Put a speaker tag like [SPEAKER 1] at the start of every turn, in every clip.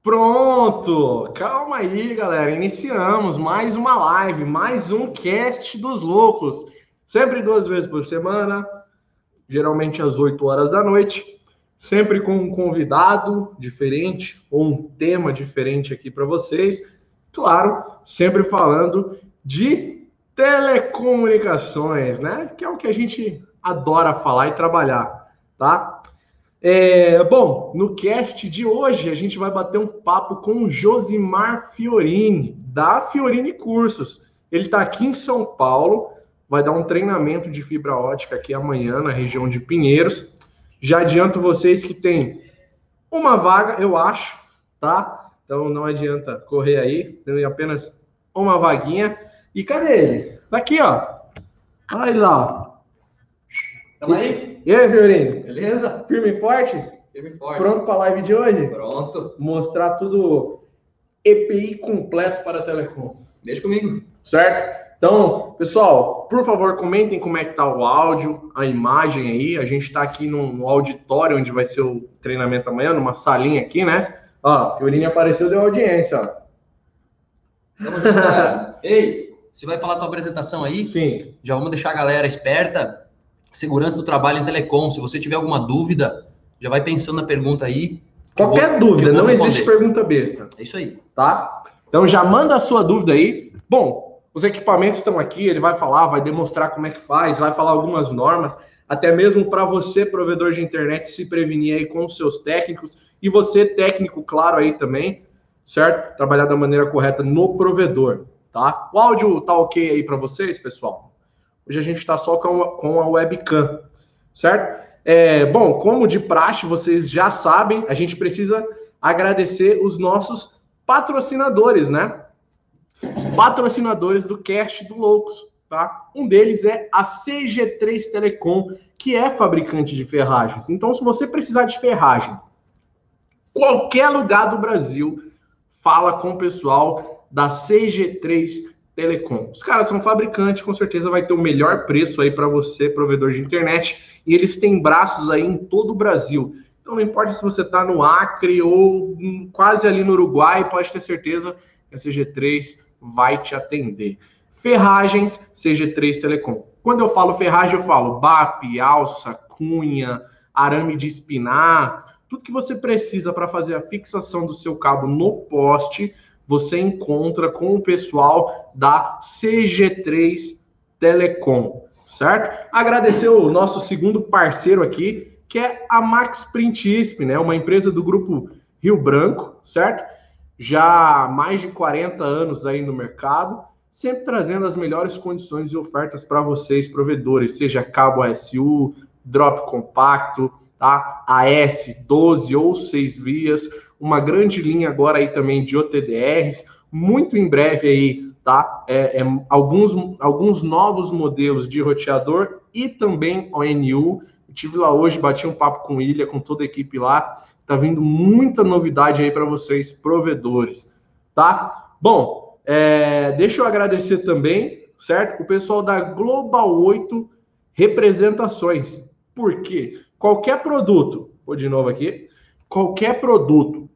[SPEAKER 1] Pronto! Calma aí, galera. Iniciamos mais uma live, mais um cast dos loucos. Sempre duas vezes por semana, geralmente às 8 horas da noite. Sempre com um convidado diferente ou um tema diferente aqui para vocês. Claro, sempre falando de telecomunicações, né? Que é o que a gente adora falar e trabalhar, tá? É, bom, no cast de hoje a gente vai bater um papo com o Josimar Fiorini, da Fiorini Cursos. Ele está aqui em São Paulo, vai dar um treinamento de fibra ótica aqui amanhã na região de Pinheiros. Já adianto vocês que tem uma vaga, eu acho, tá? Então não adianta correr aí, tem apenas uma vaguinha. E cadê ele? Daqui, ó. Olha lá.
[SPEAKER 2] Tamo aí?
[SPEAKER 1] E aí, Fiorinho?
[SPEAKER 2] Beleza?
[SPEAKER 1] Firme e forte?
[SPEAKER 2] Firme e forte.
[SPEAKER 1] Pronto para a live de hoje?
[SPEAKER 2] Pronto.
[SPEAKER 1] Mostrar tudo EPI completo para a Telecom.
[SPEAKER 2] Deixa comigo.
[SPEAKER 1] Certo? Então, pessoal, por favor, comentem como é que tá o áudio, a imagem aí. A gente está aqui no, no, auditório onde vai ser o treinamento amanhã, numa salinha aqui, né? Ó, Fiorini apareceu, deu audiência, ó.
[SPEAKER 2] Vamos junto. Ei, você vai falar a tua apresentação aí?
[SPEAKER 1] Sim.
[SPEAKER 2] Já vamos deixar a galera esperta segurança do trabalho em telecom. Se você tiver alguma dúvida, já vai pensando na pergunta aí.
[SPEAKER 1] Qualquer vou, dúvida, não responder. existe pergunta besta.
[SPEAKER 2] É isso aí.
[SPEAKER 1] Tá? Então já manda a sua dúvida aí. Bom, os equipamentos estão aqui, ele vai falar, vai demonstrar como é que faz, vai falar algumas normas, até mesmo para você, provedor de internet, se prevenir aí com os seus técnicos e você, técnico, claro, aí também, certo? Trabalhar da maneira correta no provedor, tá? O áudio tá ok aí para vocês, pessoal? Hoje a gente está só com a, com a webcam, certo? É, bom, como de praxe, vocês já sabem, a gente precisa agradecer os nossos patrocinadores, né? Patrocinadores do Cast do Loucos, tá? Um deles é a CG3 Telecom, que é fabricante de ferragens. Então, se você precisar de ferragem, qualquer lugar do Brasil, fala com o pessoal da CG3 Telecom. Os caras são fabricantes, com certeza vai ter o melhor preço aí para você, provedor de internet, e eles têm braços aí em todo o Brasil. Então não importa se você está no Acre ou quase ali no Uruguai, pode ter certeza que a CG3 vai te atender. Ferragens CG3 Telecom. Quando eu falo ferragem, eu falo BAP, alça, cunha, arame de espinar, tudo que você precisa para fazer a fixação do seu cabo no poste você encontra com o pessoal da CG3 Telecom, certo? Agradecer o nosso segundo parceiro aqui, que é a Max Print ISP, né? Uma empresa do grupo Rio Branco, certo? Já há mais de 40 anos aí no mercado, sempre trazendo as melhores condições e ofertas para vocês, provedores, seja cabo ASU, drop compacto, tá? AS 12 ou 6 vias, uma grande linha agora aí também de OTDRs, muito em breve aí, tá? É, é, alguns, alguns novos modelos de roteador e também ONU. Eu tive lá hoje, bati um papo com Ilha, com toda a equipe lá. Tá vindo muita novidade aí para vocês, provedores, tá? Bom, é, deixa eu agradecer também, certo? O pessoal da Global 8 Representações. Por quê? Qualquer produto, vou de novo aqui, qualquer produto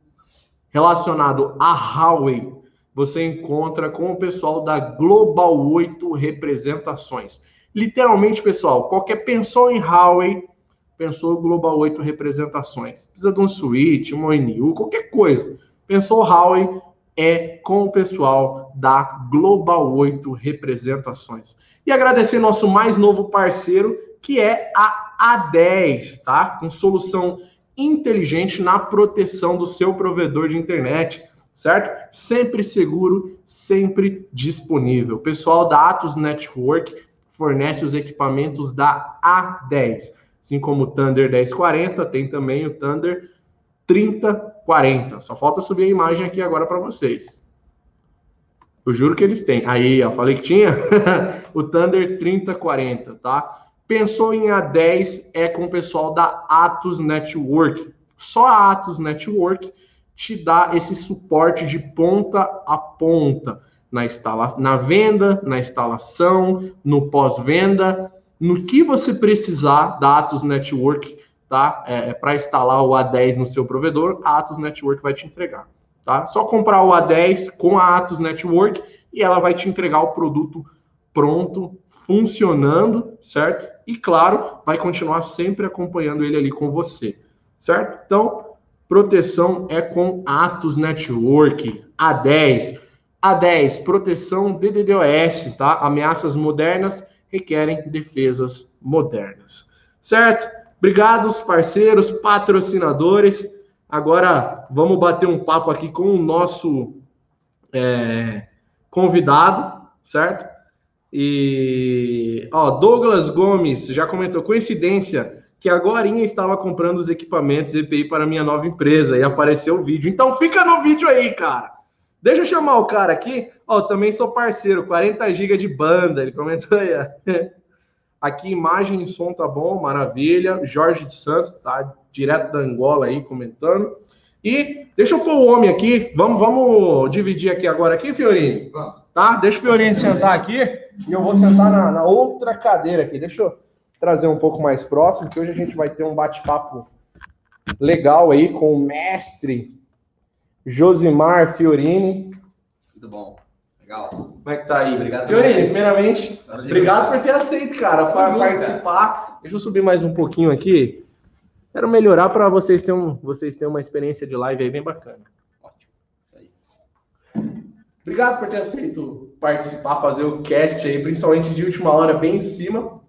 [SPEAKER 1] relacionado a Huawei, você encontra com o pessoal da Global 8 Representações. Literalmente, pessoal, qualquer pensou em Huawei, pensou Global 8 Representações. Precisa de um switch, um ONU, qualquer coisa. Pensou Huawei, é com o pessoal da Global 8 Representações. E agradecer nosso mais novo parceiro, que é a A10, tá? Com solução inteligente na proteção do seu provedor de internet, certo? Sempre seguro, sempre disponível. O pessoal da Atos Network fornece os equipamentos da A10, assim como o Thunder 1040, tem também o Thunder 3040. Só falta subir a imagem aqui agora para vocês. Eu juro que eles têm. Aí, ó, falei que tinha o Thunder 3040, tá? Pensou em A10 é com o pessoal da Atos Network. Só a Atos Network te dá esse suporte de ponta a ponta na, instala na venda, na instalação, no pós-venda, no que você precisar da Atos Network, tá? É, é para instalar o A10 no seu provedor, a Atos Network vai te entregar, tá? Só comprar o A10 com a Atos Network e ela vai te entregar o produto pronto, funcionando, certo? E claro, vai continuar sempre acompanhando ele ali com você, certo? Então, proteção é com Atos Network, A10. A10, proteção DDoS, tá? Ameaças modernas requerem defesas modernas. Certo? Obrigados, parceiros, patrocinadores. Agora vamos bater um papo aqui com o nosso é, convidado, certo? E ó, Douglas Gomes já comentou coincidência que agora estava comprando os equipamentos EPI para minha nova empresa e apareceu o vídeo. Então fica no vídeo aí, cara. Deixa eu chamar o cara aqui. Ó, também sou parceiro, 40 GB de banda. Ele comentou aí. Aqui imagem e som tá bom, maravilha. Jorge de Santos tá direto da Angola aí comentando. E deixa eu pôr o homem aqui. Vamos, vamos dividir aqui agora aqui, Fiorinho. Tá? Deixa o Fiorinho sentar aqui e eu vou sentar na, na outra cadeira aqui. Deixa eu trazer um pouco mais próximo, que hoje a gente vai ter um bate-papo legal aí com o mestre Josimar Fiorini.
[SPEAKER 2] Muito bom. Legal.
[SPEAKER 1] Como é que tá aí?
[SPEAKER 2] Obrigado.
[SPEAKER 1] Fiorini, primeiramente, obrigado por ter aceito, cara, para participar. Deixa eu subir mais um pouquinho aqui. Quero melhorar para vocês terem, um, vocês terem uma experiência de live aí bem bacana. Aí. Obrigado por ter aceito participar, fazer o cast aí, principalmente de última hora, bem em cima.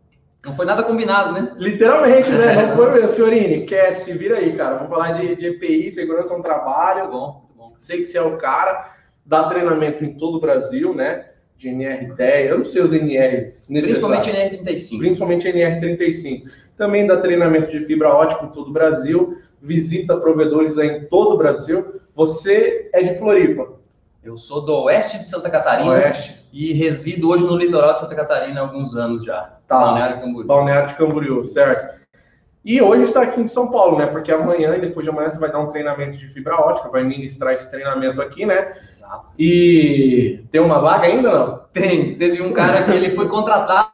[SPEAKER 2] Não foi nada combinado, né?
[SPEAKER 1] Literalmente, né? Não foi Fiorini, cast, se vira aí, cara. Vamos falar de, de EPI, segurança no trabalho.
[SPEAKER 2] Bom, bom.
[SPEAKER 1] Sei que você é o cara, dá treinamento em todo o Brasil, né? De NR10, eu não sei os NRs
[SPEAKER 2] necessários. Principalmente NR35.
[SPEAKER 1] Principalmente NR35 também dá treinamento de fibra ótica em todo o Brasil, visita provedores em todo o Brasil. Você é de Floripa?
[SPEAKER 2] Eu sou do oeste de Santa Catarina
[SPEAKER 1] oeste.
[SPEAKER 2] e resido hoje no litoral de Santa Catarina há alguns anos já.
[SPEAKER 1] Tá. Balneário Camboriú. Balneário de Camboriú, certo. E hoje está aqui em São Paulo, né? Porque amanhã e depois de amanhã você vai dar um treinamento de fibra ótica, vai ministrar esse treinamento aqui, né? Exato. E tem uma vaga ainda, não?
[SPEAKER 2] Tem. Teve um cara que ele foi contratado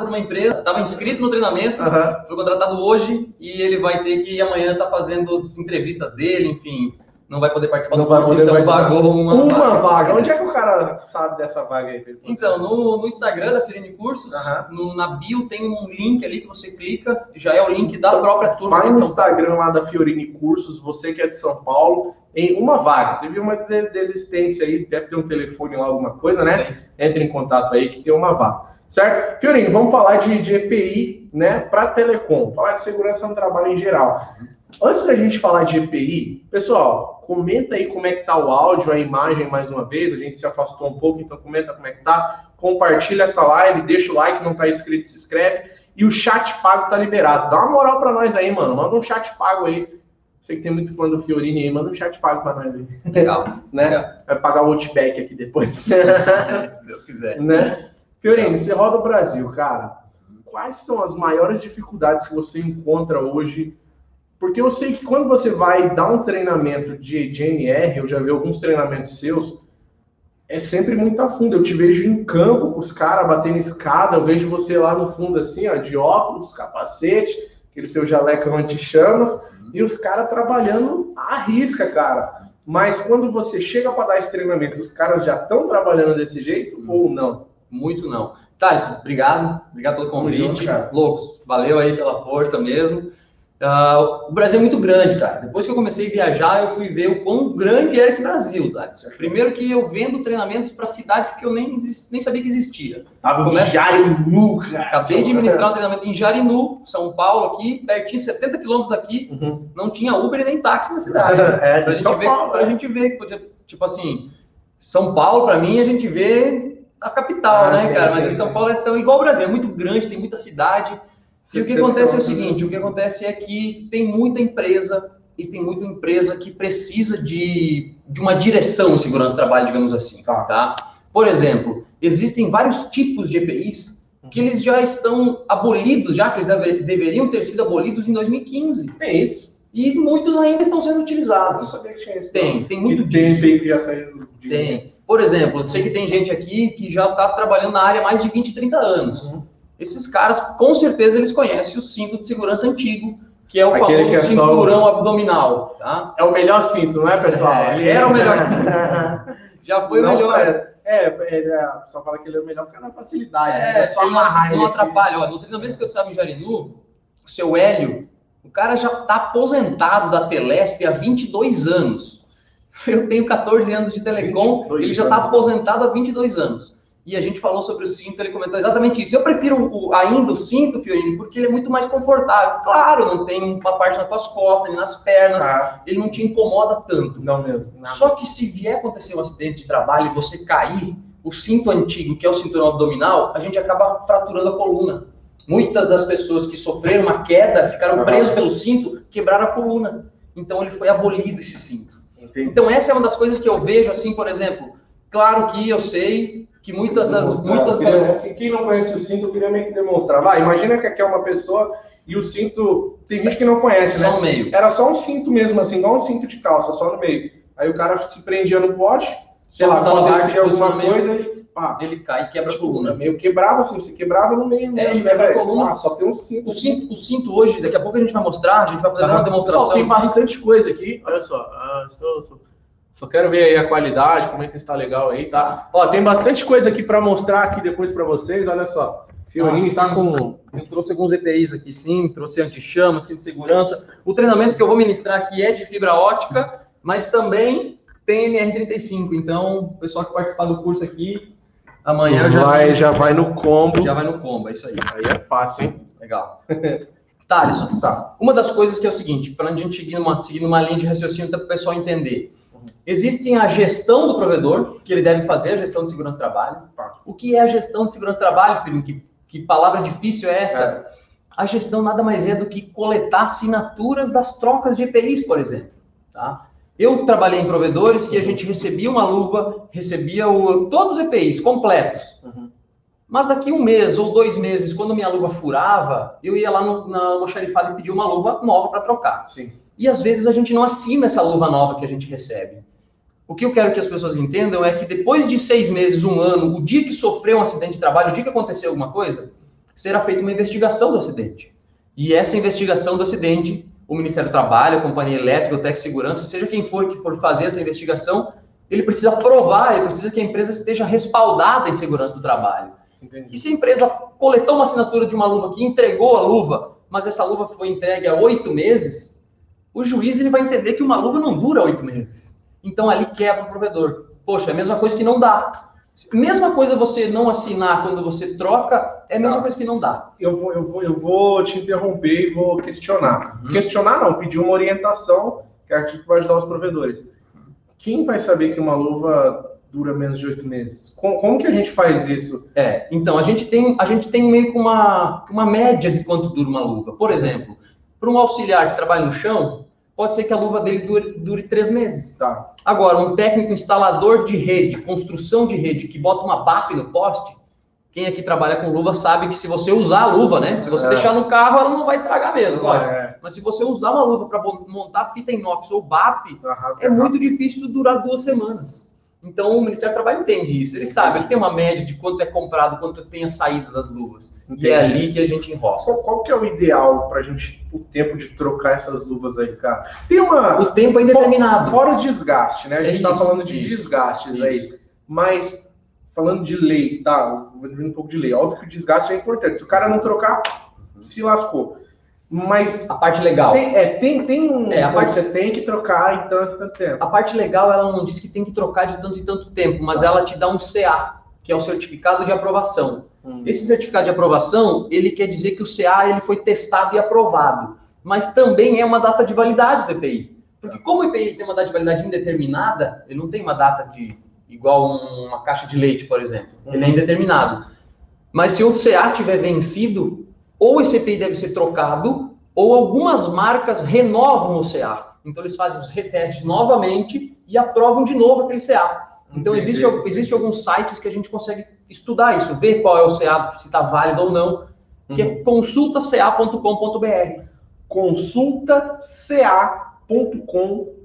[SPEAKER 2] por uma empresa, estava inscrito no treinamento, uhum. foi contratado hoje e ele vai ter que amanhã estar tá fazendo as entrevistas dele, enfim, não vai poder participar
[SPEAKER 1] não
[SPEAKER 2] do curso, então pagou uma,
[SPEAKER 1] uma vaga. vaga. Onde é que o cara sabe dessa vaga aí?
[SPEAKER 2] Então, no, no Instagram da Firine Cursos, no, na bio tem um link ali que você clica, já é o link da então, própria turma.
[SPEAKER 1] Vai no Instagram lá da Fiorini Cursos, você que é de São Paulo, em uma vaga. Teve uma desistência aí, deve ter um telefone lá, alguma coisa, né? Sim. Entre em contato aí que tem uma vaga. Certo? Fiorinho, vamos falar de, de EPI né, para telecom, falar de segurança no trabalho em geral. Antes da gente falar de EPI, pessoal, comenta aí como é que tá o áudio, a imagem mais uma vez. A gente se afastou um pouco, então comenta como é que tá. Compartilha essa live, deixa o like, não tá inscrito, se inscreve. E o chat pago tá liberado. Dá uma moral para nós aí, mano. Manda um chat pago aí. Sei que tem muito fã do Fiorini aí, manda um chat pago para nós aí.
[SPEAKER 2] Legal.
[SPEAKER 1] né? Legal. Vai pagar o outback aqui depois.
[SPEAKER 2] se Deus quiser.
[SPEAKER 1] Né? Fiorino, você roda o Brasil, cara. Quais são as maiores dificuldades que você encontra hoje? Porque eu sei que quando você vai dar um treinamento de GNR, eu já vi alguns treinamentos seus, é sempre muito a fundo. Eu te vejo em campo com os caras batendo escada, eu vejo você lá no fundo assim, ó, de óculos, capacete, aquele seu jaleco anti-chamas, uhum. e os caras trabalhando à risca, cara. Mas quando você chega para dar esse treinamento, os caras já estão trabalhando desse jeito uhum. ou não?
[SPEAKER 2] Muito não. Thales, obrigado. Obrigado pelo convite. Junto, Loucos, valeu aí pela força mesmo. Uh, o Brasil é muito grande, cara. Depois que eu comecei a viajar, eu fui ver o quão grande era esse Brasil, Thales. Primeiro que eu vendo treinamentos para cidades que eu nem, nem sabia que existia.
[SPEAKER 1] Tava Jarinu, cara.
[SPEAKER 2] Acabei de ministrar um treinamento em Jarinu, São Paulo, aqui, pertinho, 70 quilômetros daqui. Uhum. Não tinha Uber e nem táxi na cidade.
[SPEAKER 1] É,
[SPEAKER 2] pra, gente ver, Paulo, pra é. gente ver, tipo assim, São Paulo, para mim, a gente vê a capital, ah, né, sim, cara? Sim, Mas em São Paulo é tão igual o Brasil, é muito grande, tem muita cidade. E o que acontece é o seguinte, o que acontece é que tem muita empresa e tem muita empresa que precisa de, de uma direção em segurança do trabalho, digamos assim, tá. tá? Por exemplo, existem vários tipos de EPIs que eles já estão abolidos, já que eles deve, deveriam ter sido abolidos em 2015.
[SPEAKER 1] É isso.
[SPEAKER 2] E muitos ainda estão sendo utilizados.
[SPEAKER 1] Eu sabia que tinha isso.
[SPEAKER 2] Tem, tem muito
[SPEAKER 1] que disso. Tem que já saiu
[SPEAKER 2] de... Tem. Por exemplo, eu sei que tem gente aqui que já está trabalhando na área há mais de 20, 30 anos. Uhum. Esses caras, com certeza, eles conhecem o símbolo de segurança antigo, que é o
[SPEAKER 1] Aquele
[SPEAKER 2] famoso
[SPEAKER 1] é só
[SPEAKER 2] cinturão
[SPEAKER 1] o-
[SPEAKER 2] abdominal, tá?
[SPEAKER 1] É o melhor cinto, não é, pessoal?
[SPEAKER 2] É, era o melhor cinto. Já foi o
[SPEAKER 1] Não,
[SPEAKER 2] melhor.
[SPEAKER 1] É, é, ele é, só fala que ele é o melhor por causa da facilidade. né?
[SPEAKER 2] É,
[SPEAKER 1] só
[SPEAKER 2] ele não,
[SPEAKER 1] amarrar
[SPEAKER 2] não
[SPEAKER 1] ele
[SPEAKER 2] atrapalha. Ó, no treinamento que eu estava em Jarinu, o seu Hélio, o cara já está aposentado da Telesp há 22 anos. Eu tenho 14 anos de telecom,
[SPEAKER 1] 22
[SPEAKER 2] ele já está aposentado há 22 anos. E a gente falou sobre o cinto, ele comentou exatamente isso. Eu prefiro o- ainda o cinto, Fiorini, porque ele é muito mais confortável. Claro, não tem uma parte nas tuas costas, nem nas pernas,
[SPEAKER 1] Ah,
[SPEAKER 2] ele não te incomoda tanto.
[SPEAKER 1] não mesmo. nada.
[SPEAKER 2] Só que se vier acontecer um acidente de trabalho e você cair, o cinto antigo, que é o cinturão abdominal, a gente acaba fraturando a coluna. Muitas das pessoas que sofreram uma queda, ficaram
[SPEAKER 1] Aham.
[SPEAKER 2] presas pelo cinto, quebraram a coluna. Então ele foi abolido esse cinto.
[SPEAKER 1] Entendi.
[SPEAKER 2] Então essa é uma das coisas que eu vejo assim, por exemplo, claro que eu sei que muitas das muitas
[SPEAKER 1] queria-
[SPEAKER 2] das
[SPEAKER 1] Quem não conhece o cinto, eu queria meio que demonstrar. Vai, imagina que aqui é uma pessoa e o cinto. Tem gente que não conhece, né?
[SPEAKER 2] só no meio.
[SPEAKER 1] Era só um cinto mesmo, assim, igual um cinto de calça, só no meio. Aí o cara se prendia no poste, sei lá, acontecia alguma
[SPEAKER 2] posiciona meio,
[SPEAKER 1] coisa, ele pá,
[SPEAKER 2] ele cai e quebra a
[SPEAKER 1] tipo,
[SPEAKER 2] coluna.
[SPEAKER 1] meio quebrava assim, você quebrava no meio
[SPEAKER 2] É,
[SPEAKER 1] mesmo, né,
[SPEAKER 2] quebra a
[SPEAKER 1] velho?
[SPEAKER 2] coluna.
[SPEAKER 1] Ah, só tem um cinto.
[SPEAKER 2] O cinto, o cinto hoje, daqui a pouco a gente vai mostrar, a gente vai fazer uma demonstração.
[SPEAKER 1] Pessoal, tem bastante coisa aqui. Olha só. ah, só, só- só quero ver aí a qualidade, como é que está legal aí, tá? Ó, tem bastante coisa aqui para mostrar aqui depois para vocês. Olha só. Fiorini tá com.
[SPEAKER 2] Eu trouxe alguns EPIs aqui, sim, trouxe anti-chama, cinto de segurança. O treinamento que eu vou ministrar aqui é de fibra ótica, mas também tem NR35. Então, o pessoal que participar do curso aqui, amanhã já
[SPEAKER 1] vai, já vai no combo.
[SPEAKER 2] já vai no combo, é isso aí.
[SPEAKER 1] Aí é fácil, hein?
[SPEAKER 2] Legal. Thaleson,
[SPEAKER 1] Tá.
[SPEAKER 2] uma das coisas que é o seguinte, para a gente seguir uma, seguir uma linha de raciocínio para o pessoal entender. Existe a gestão do provedor, que ele deve fazer, a gestão de segurança do trabalho. O que é a gestão de segurança do trabalho, filho? Que, que palavra difícil é essa? A gestão nada mais é do que coletar assinaturas das trocas de EPIs, por exemplo. Tá? Eu trabalhei em provedores que a gente recebia uma luva, recebia o, todos os EPIs completos.
[SPEAKER 1] Uhum.
[SPEAKER 2] Mas daqui um mês ou dois meses, quando minha luva furava, eu ia lá no, na almoxarifada e pedia uma luva nova para trocar.
[SPEAKER 1] Sim.
[SPEAKER 2] E às vezes a gente não assina essa luva nova que a gente recebe. O que eu quero que as pessoas entendam é que depois de seis meses, um ano, o dia que sofreu um acidente de trabalho, o dia que aconteceu alguma coisa, será feita uma investigação do acidente. E essa investigação do acidente, o Ministério do Trabalho, a Companhia Elétrica, o Tec Segurança, seja quem for que for fazer essa investigação, ele precisa provar, ele precisa que a empresa esteja respaldada em segurança do trabalho.
[SPEAKER 1] Entendi.
[SPEAKER 2] E se a empresa coletou uma assinatura de uma luva que entregou a luva, mas essa luva foi entregue há oito meses, o juiz ele vai entender que uma luva não dura oito meses. Então ali quebra o provedor. Poxa, é a mesma coisa que não dá. Mesma coisa você não assinar quando você troca, é a mesma
[SPEAKER 1] Tá.
[SPEAKER 2] coisa que não dá.
[SPEAKER 1] Eu vou, eu, vou, eu vou te interromper e vou questionar.
[SPEAKER 2] Uhum.
[SPEAKER 1] Questionar não, pedir uma orientação, que é aqui que vai ajudar os provedores. Quem vai saber que uma luva dura menos de oito meses? Como, como que a gente faz isso?
[SPEAKER 2] É, então a gente tem, a gente tem meio que uma, uma média de quanto dura uma luva. Por exemplo, para um auxiliar que trabalha no chão, pode ser que a luva dele dure, dure três meses.
[SPEAKER 1] Tá.
[SPEAKER 2] Agora, um técnico instalador de rede, construção de rede, que bota uma BAP no poste, quem aqui trabalha com luva sabe que se você usar a luva, né? Se você
[SPEAKER 1] É.
[SPEAKER 2] deixar no carro, ela não vai estragar mesmo, lógico.
[SPEAKER 1] É,
[SPEAKER 2] Mas se você usar uma luva para montar fita inox ou BAP,
[SPEAKER 1] arrasa
[SPEAKER 2] é muito difícil durar duas semanas. Então, o Ministério do Trabalho entende isso. Ele sabe, ele tem uma média de quanto é comprado, quanto tem a saída das luvas. E é
[SPEAKER 1] Entendi.
[SPEAKER 2] ali que a gente enrosca.
[SPEAKER 1] Qual, qual que é o ideal pra gente, o tempo de trocar essas luvas aí, cara? Tem uma.
[SPEAKER 2] O tempo é indeterminado.
[SPEAKER 1] Fora o desgaste, né? A gente
[SPEAKER 2] É
[SPEAKER 1] tá falando de
[SPEAKER 2] isso,
[SPEAKER 1] desgastes
[SPEAKER 2] isso.
[SPEAKER 1] aí. Mas, falando de lei, tá? Vou um pouco de lei. Óbvio que o desgaste é importante. Se o cara não trocar, se lascou. Mas
[SPEAKER 2] A parte legal.
[SPEAKER 1] tem, é, tem, tem um.
[SPEAKER 2] É, a parte-
[SPEAKER 1] Você tem que trocar em tanto e tanto tempo.
[SPEAKER 2] A parte legal, ela não diz que tem que trocar de tanto e tanto tempo, mas ela te dá um CA, que é o certificado de aprovação.
[SPEAKER 1] Hum.
[SPEAKER 2] Esse certificado de aprovação, ele quer dizer que o CA ele foi testado e aprovado, mas também é uma data de validade do EPI. Porque como o EPI tem uma data de validade indeterminada, ele não tem uma data de igual um- uma caixa de leite, por exemplo. Ele é indeterminado. Mas se o CA tiver vencido, ou esse EPI deve ser trocado, ou algumas marcas renovam o CA. Então eles fazem os retestes novamente e aprovam de novo aquele CA. Então
[SPEAKER 1] Entendi.
[SPEAKER 2] existe, existe alguns sites que a gente consegue estudar isso, ver qual é o CA, se está válido ou não, que
[SPEAKER 1] Uhum.
[SPEAKER 2] é consultaca.com.br.
[SPEAKER 1] consultaca.com.br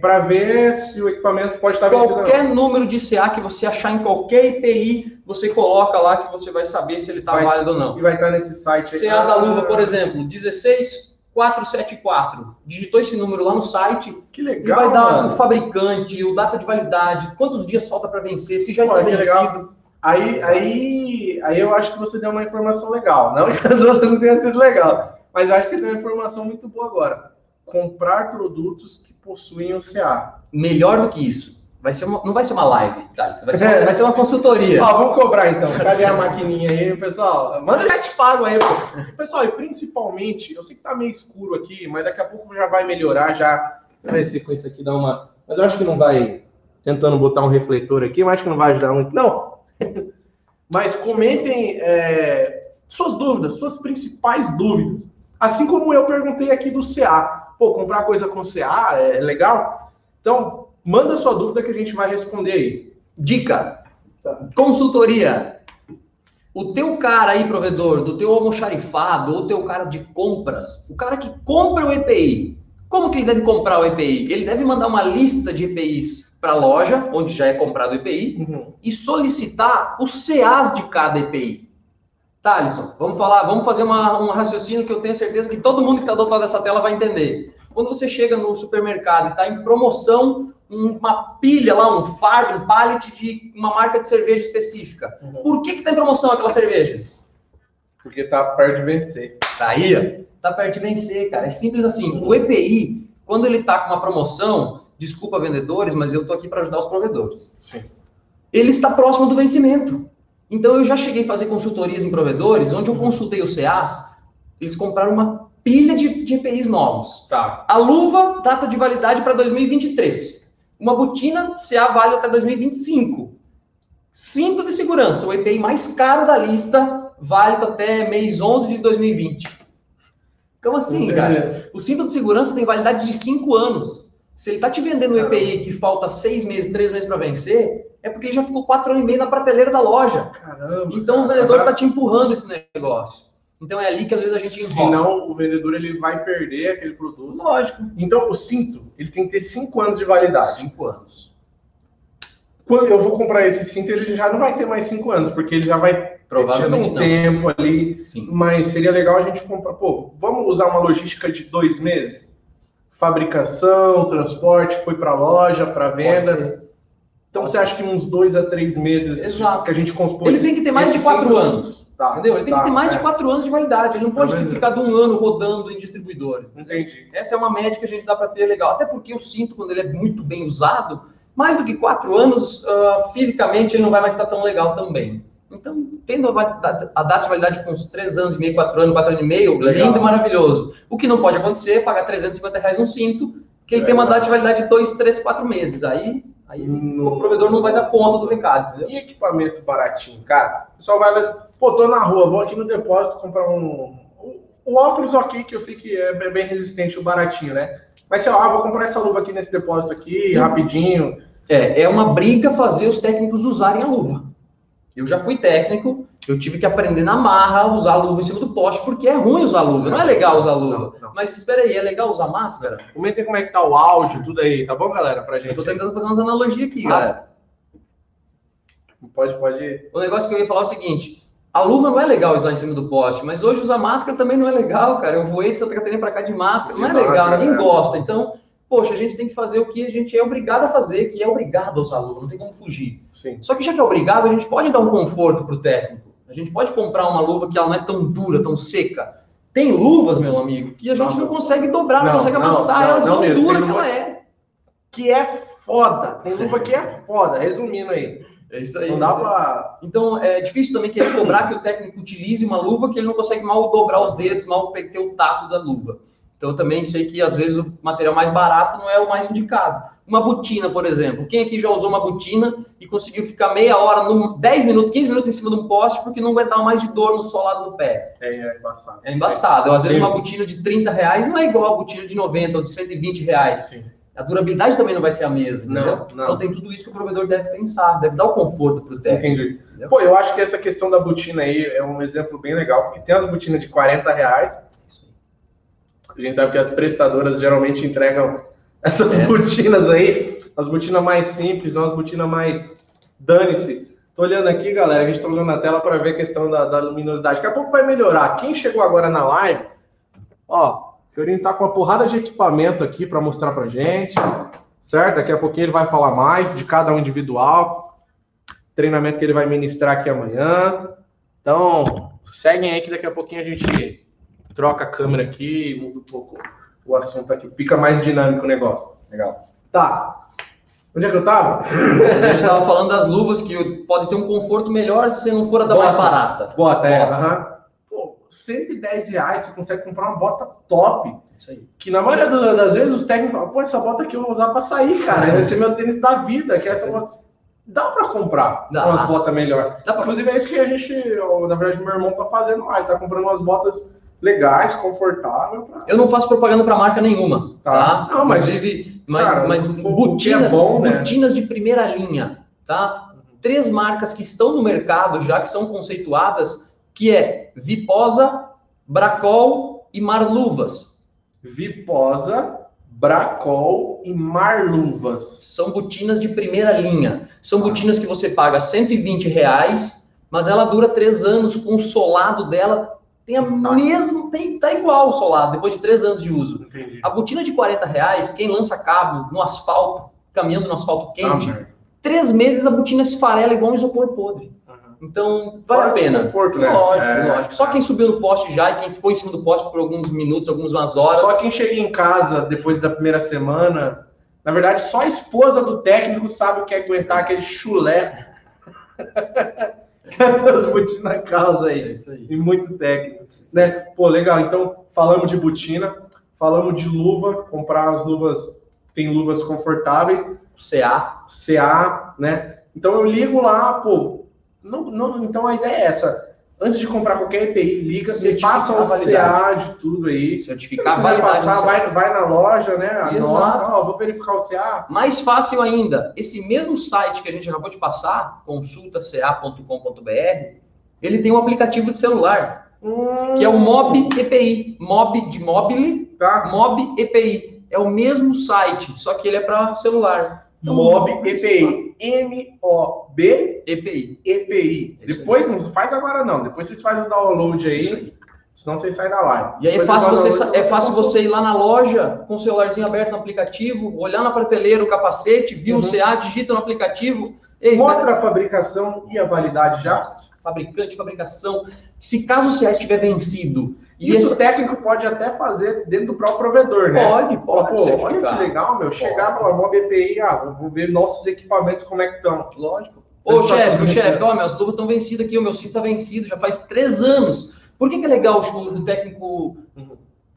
[SPEAKER 1] para ver se o equipamento pode estar vencido.
[SPEAKER 2] Qualquer número de CA que você achar em qualquer IPI, você coloca lá que você vai saber se ele está válido ou não.
[SPEAKER 1] E vai estar nesse site aí.
[SPEAKER 2] CA da luva, por exemplo, 16 474. Digitou esse número lá no site.
[SPEAKER 1] Que legal.
[SPEAKER 2] E vai dar
[SPEAKER 1] mano.
[SPEAKER 2] o fabricante, o data de validade, quantos dias falta para vencer, se já
[SPEAKER 1] Pô,
[SPEAKER 2] está vencido.
[SPEAKER 1] Aí, aí, aí eu acho que você deu uma informação legal. Não que as outras não tenham sido legal, mas eu acho que você deu uma informação muito boa agora. Comprar produtos que possuem o CA.
[SPEAKER 2] Melhor do que isso. Vai ser uma- não vai ser uma live, tá? Vai ser, uma, vai ser uma consultoria.
[SPEAKER 1] Ó, vamos cobrar então. Cadê a maquininha aí, pessoal? Manda já te pago aí, pô. Pessoal, e principalmente, eu sei que tá meio escuro aqui, mas daqui a pouco já vai melhorar, já vai ser com isso aqui, dá uma. Mas eu acho que não vai. Tentando botar um refletor aqui, mas acho que não vai ajudar muito. Não. Mas comentem é, suas dúvidas, suas principais dúvidas. Assim como eu perguntei aqui do CA. Pô, comprar coisa com CA é legal? Então, manda sua dúvida que a gente vai responder aí.
[SPEAKER 2] Dica: consultoria. O teu cara aí, provedor, do teu almoxarifado, ou teu cara de compras, o cara que compra o EPI, como que ele deve comprar o EPI? Ele deve mandar uma lista de EPIs para a loja, onde já é comprado o EPI, e solicitar os CAs de cada EPI. Tá, Alisson, vamos falar, vamos fazer uma, um raciocínio que eu tenho certeza que todo mundo que está do outro lado dessa tela vai entender. Quando você chega no supermercado e está em promoção uma pilha lá, um fardo, um pallet de uma marca de cerveja específica.
[SPEAKER 1] Uhum.
[SPEAKER 2] Por que que tá em promoção aquela cerveja?
[SPEAKER 1] Porque tá perto de vencer.
[SPEAKER 2] Tá aí, ó. Tá perto de vencer, cara. É simples assim. O EPI, quando ele tá com uma promoção, desculpa vendedores, mas eu tô aqui para ajudar os provedores.
[SPEAKER 1] Sim.
[SPEAKER 2] Ele está próximo do vencimento. Então eu já cheguei a fazer consultorias em provedores, onde eu consultei os CAs, eles compraram uma pilha de, de EPIs novos.
[SPEAKER 1] Tá.
[SPEAKER 2] A luva, data de validade para 2023. Uma botina, CA vale até 2025. Cinto de segurança, o EPI mais caro da lista, válido até mês 11 de 2020. Então, assim,
[SPEAKER 1] Entendi.
[SPEAKER 2] cara, o cinto de segurança tem validade de 5 anos. Se ele tá te vendendo um. EPI que falta 6 meses, 3 meses para vencer, é porque ele já ficou 4 anos e meio na prateleira da loja.
[SPEAKER 1] Caramba.
[SPEAKER 2] Então, o vendedor tá te empurrando esse negócio. Então, é ali que às vezes a gente enrola.
[SPEAKER 1] Senão o vendedor ele vai perder aquele produto.
[SPEAKER 2] Lógico.
[SPEAKER 1] Então o cinto, ele tem que ter 5 anos de validade.
[SPEAKER 2] 5 anos.
[SPEAKER 1] Quando eu vou comprar esse cinto, ele já não vai ter mais 5 anos, porque ele já vai
[SPEAKER 2] Provavelmente
[SPEAKER 1] um
[SPEAKER 2] não.
[SPEAKER 1] tempo ali.
[SPEAKER 2] Sim.
[SPEAKER 1] Mas seria legal a gente comprar. Pô, vamos usar uma logística de dois meses? Fabricação, transporte, foi para loja, para venda. Então você acha que uns dois a três meses
[SPEAKER 2] Exato.
[SPEAKER 1] que a gente compôs?
[SPEAKER 2] Ele tem que ter mais de 4
[SPEAKER 1] cinto-
[SPEAKER 2] anos.
[SPEAKER 1] Tá,
[SPEAKER 2] Entendeu? Ele tem
[SPEAKER 1] tá,
[SPEAKER 2] que ter mais
[SPEAKER 1] é.
[SPEAKER 2] de 4 anos de validade. Ele não pode
[SPEAKER 1] vendo?
[SPEAKER 2] ficar de um ano rodando em distribuidores.
[SPEAKER 1] Entendi.
[SPEAKER 2] Essa é uma média que a gente dá para ter legal. Até porque o cinto, quando ele é muito bem usado, mais do que 4 anos, ah, fisicamente ele não vai mais estar tão legal também. Então, tendo a, a data de validade com uns 3 anos e meio, 4 anos, 4 anos e meio,
[SPEAKER 1] Legal.
[SPEAKER 2] lindo e maravilhoso. O que não pode acontecer é pagar 350 reais num cinto, que ele
[SPEAKER 1] É
[SPEAKER 2] tem uma data de validade de 2, 3, 4 meses. Aí, aí
[SPEAKER 1] No-
[SPEAKER 2] o provedor não vai dar conta do recado, entendeu?
[SPEAKER 1] E equipamento baratinho, cara? O pessoal vai lá, pô, tô na rua, vou aqui no depósito comprar um. O, o óculos, ok, que eu sei que é bem resistente, o baratinho, né? Mas sei lá, vou comprar essa luva aqui nesse depósito aqui, rapidinho.
[SPEAKER 2] É, é uma briga fazer os técnicos usarem a luva. Eu já fui técnico, eu tive que aprender na marra a usar luva em cima do poste, porque é ruim usar luva. Não é legal usar luva.
[SPEAKER 1] Não, não.
[SPEAKER 2] Mas espera aí, é legal usar máscara?
[SPEAKER 1] Comentem como é que tá o áudio, tudo aí, tá bom, galera? Pra
[SPEAKER 2] Eu
[SPEAKER 1] gente.
[SPEAKER 2] tô tentando fazer umas analogias aqui,
[SPEAKER 1] Ah.
[SPEAKER 2] galera.
[SPEAKER 1] Pode, pode.
[SPEAKER 2] O negócio que eu ia falar é o seguinte: a luva não é legal usar em cima do poste, mas hoje usar máscara também não é legal, cara. Eu voei de Santa Catarina pra cá de máscara, não é legal, ninguém
[SPEAKER 1] é.
[SPEAKER 2] gosta. Então, poxa, a gente tem que fazer o que a gente é obrigado a fazer, que é obrigado a usar luva, não tem como fugir.
[SPEAKER 1] Sim.
[SPEAKER 2] Só que já que é obrigado, a gente pode dar um conforto pro técnico. A gente pode comprar uma luva que ela não é tão dura, tão seca. Tem luvas, meu amigo, que a gente
[SPEAKER 1] Nossa.
[SPEAKER 2] não consegue dobrar, não,
[SPEAKER 1] Não,
[SPEAKER 2] consegue
[SPEAKER 1] não,
[SPEAKER 2] amassar
[SPEAKER 1] não,
[SPEAKER 2] ela
[SPEAKER 1] não
[SPEAKER 2] tão
[SPEAKER 1] mesmo.
[SPEAKER 2] dura que
[SPEAKER 1] luva-
[SPEAKER 2] ela é.
[SPEAKER 1] Que é foda. Tem luva que é foda. Resumindo aí.
[SPEAKER 2] É isso
[SPEAKER 1] Não dá pra.
[SPEAKER 2] Então, é difícil também querer cobrar que o técnico utilize uma luva que ele não consegue mal dobrar os dedos, mal ter o tato da luva. Então, eu também sei que, às vezes, o material mais barato não é o mais indicado. Uma botina, por exemplo. Quem aqui já usou uma botina e conseguiu ficar meia hora, num- 10 minutos, 15 minutos em cima de um poste porque não aguentava mais de dor no solado do pé?
[SPEAKER 1] É, é embaçado.
[SPEAKER 2] É embaçado. Às vezes, uma botina de 30 reais não é igual a botina de 90 ou de 120 reais.
[SPEAKER 1] Sim.
[SPEAKER 2] A durabilidade também não vai ser a mesma,
[SPEAKER 1] Não,
[SPEAKER 2] entendeu?
[SPEAKER 1] não.
[SPEAKER 2] Então, tem tudo isso que o provedor deve pensar, deve dar o conforto para o técnico.
[SPEAKER 1] Entendi.
[SPEAKER 2] Entendeu?
[SPEAKER 1] Pô, eu acho que essa questão da botina aí é um exemplo bem legal, porque tem as botinas de 40 reais. A gente sabe que as prestadoras geralmente entregam essas
[SPEAKER 2] Essa.
[SPEAKER 1] botinas aí, as botinas mais simples, umas botinas mais dane-se. Tô olhando aqui, galera, a gente tá olhando na tela para ver a questão da, da luminosidade. Daqui a pouco vai melhorar. Quem chegou agora na live, ó, O Fiorino tá com uma porrada de equipamento aqui para mostrar pra gente, certo? Daqui a pouquinho ele vai falar mais de cada um individual, treinamento que ele vai ministrar aqui amanhã. Então, seguem aí que daqui a pouquinho a gente troca a câmera aqui e muda um pouco o assunto aqui. Fica mais dinâmico o negócio.
[SPEAKER 2] Legal.
[SPEAKER 1] Tá. Onde é que eu tava?
[SPEAKER 2] A gente estava falando das luvas que pode ter um conforto melhor se não for a da mais
[SPEAKER 1] Bota.
[SPEAKER 2] barata.
[SPEAKER 1] Bota, é.
[SPEAKER 2] Bota.
[SPEAKER 1] aham. Pô, 110 reais você consegue comprar uma bota top.
[SPEAKER 2] Isso aí.
[SPEAKER 1] Que na maioria das vezes os técnicos falam, pô, essa bota aqui eu vou usar pra sair, cara. Vai ser meu tênis da vida, que é essa bota. Dá pra comprar
[SPEAKER 2] Dá.
[SPEAKER 1] umas botas melhor.
[SPEAKER 2] Dá pra-
[SPEAKER 1] Inclusive é isso que a gente, na verdade, meu irmão tá fazendo lá. Ele tá comprando umas botas legais, confortáveis. Pra...
[SPEAKER 2] Eu não faço propaganda para marca nenhuma,
[SPEAKER 1] Tá.
[SPEAKER 2] tá?
[SPEAKER 1] Não, mas-
[SPEAKER 2] Inclusive, mas,
[SPEAKER 1] cara,
[SPEAKER 2] mas
[SPEAKER 1] que é
[SPEAKER 2] botinas,
[SPEAKER 1] bom, né?
[SPEAKER 2] botinas de primeira linha, tá? Três marcas que estão no mercado já que são conceituadas, que é Viposa, Bracol e Marluvas.
[SPEAKER 1] Viposa, Bracol e Marluvas.
[SPEAKER 2] São botinas de primeira linha. São botinas que você paga 120 reais, mas ela dura três anos com o solado dela tem a
[SPEAKER 1] Tá.
[SPEAKER 2] mesmo, tem, tá igual o solado depois de três anos de uso.
[SPEAKER 1] Entendi.
[SPEAKER 2] A botina de 40 reais, quem lança cabo no asfalto, caminhando no asfalto quente,
[SPEAKER 1] Ah,
[SPEAKER 2] três meses a botina esfarela igual um isopor podre.
[SPEAKER 1] Aham.
[SPEAKER 2] Então, vale a
[SPEAKER 1] Fora de
[SPEAKER 2] pena.
[SPEAKER 1] conforto, né?
[SPEAKER 2] Lógico,
[SPEAKER 1] É.
[SPEAKER 2] lógico. Só quem subiu no poste já e quem ficou em cima do poste por alguns minutos, algumas horas.
[SPEAKER 1] Só quem chega em casa depois da primeira semana, na verdade, só a esposa do técnico sabe o que é aguentar aquele chulé. Essas botinas causa
[SPEAKER 2] É
[SPEAKER 1] aí.
[SPEAKER 2] isso aí.
[SPEAKER 1] E muito técnico. Né? Pô, legal. Então, falamos de botina, falamos de luva, comprar as luvas, tem luvas confortáveis,
[SPEAKER 2] CA.
[SPEAKER 1] CA, né? Então eu ligo lá, pô. Não, não, então a ideia é essa. Antes de comprar qualquer EPI, liga, você passa o. CA de tudo aí.
[SPEAKER 2] Certificar a validade.
[SPEAKER 1] passar, vai, vai na loja, né? Anota,
[SPEAKER 2] Exato.
[SPEAKER 1] ó, vou verificar o CA.
[SPEAKER 2] Mais fácil ainda, esse mesmo site que a gente acabou de passar, consultaca.com.br, ele tem um aplicativo de celular, que é o Mob EPI. Mob de mobile,
[SPEAKER 1] Tá?
[SPEAKER 2] Mob EPI. É o mesmo site, só que ele é para celular. Então,
[SPEAKER 1] Mob EPI. M-O-B
[SPEAKER 2] EPI.
[SPEAKER 1] EPI. Depois, não faz agora não. Depois vocês fazem o download aí, senão vocês saem da live.
[SPEAKER 2] E aí é fácil, você,
[SPEAKER 1] download,
[SPEAKER 2] é fácil você ir lá na loja com o celularzinho aberto no aplicativo, olhar na prateleira o capacete, viu
[SPEAKER 1] Uhum.
[SPEAKER 2] o CA, digita no aplicativo. Ei,
[SPEAKER 1] Mostra a fabricação e a validade já.
[SPEAKER 2] fabricante, fabricação. Se caso o CA estiver vencido, e
[SPEAKER 1] Isso
[SPEAKER 2] esse
[SPEAKER 1] técnico pode até fazer dentro do próprio provedor, né?
[SPEAKER 2] pode, pode,
[SPEAKER 1] pô, olha que legal, meu. Chegar pela Mob EPI, ah, vou ver nossos equipamentos como é que estão.
[SPEAKER 2] Lógico. Ô,
[SPEAKER 1] tá
[SPEAKER 2] chefe, chefe,
[SPEAKER 1] vencido.
[SPEAKER 2] ó, minhas luvas estão vencidas aqui, o meu cinto tá vencido, já faz três anos. Por que, que é legal o técnico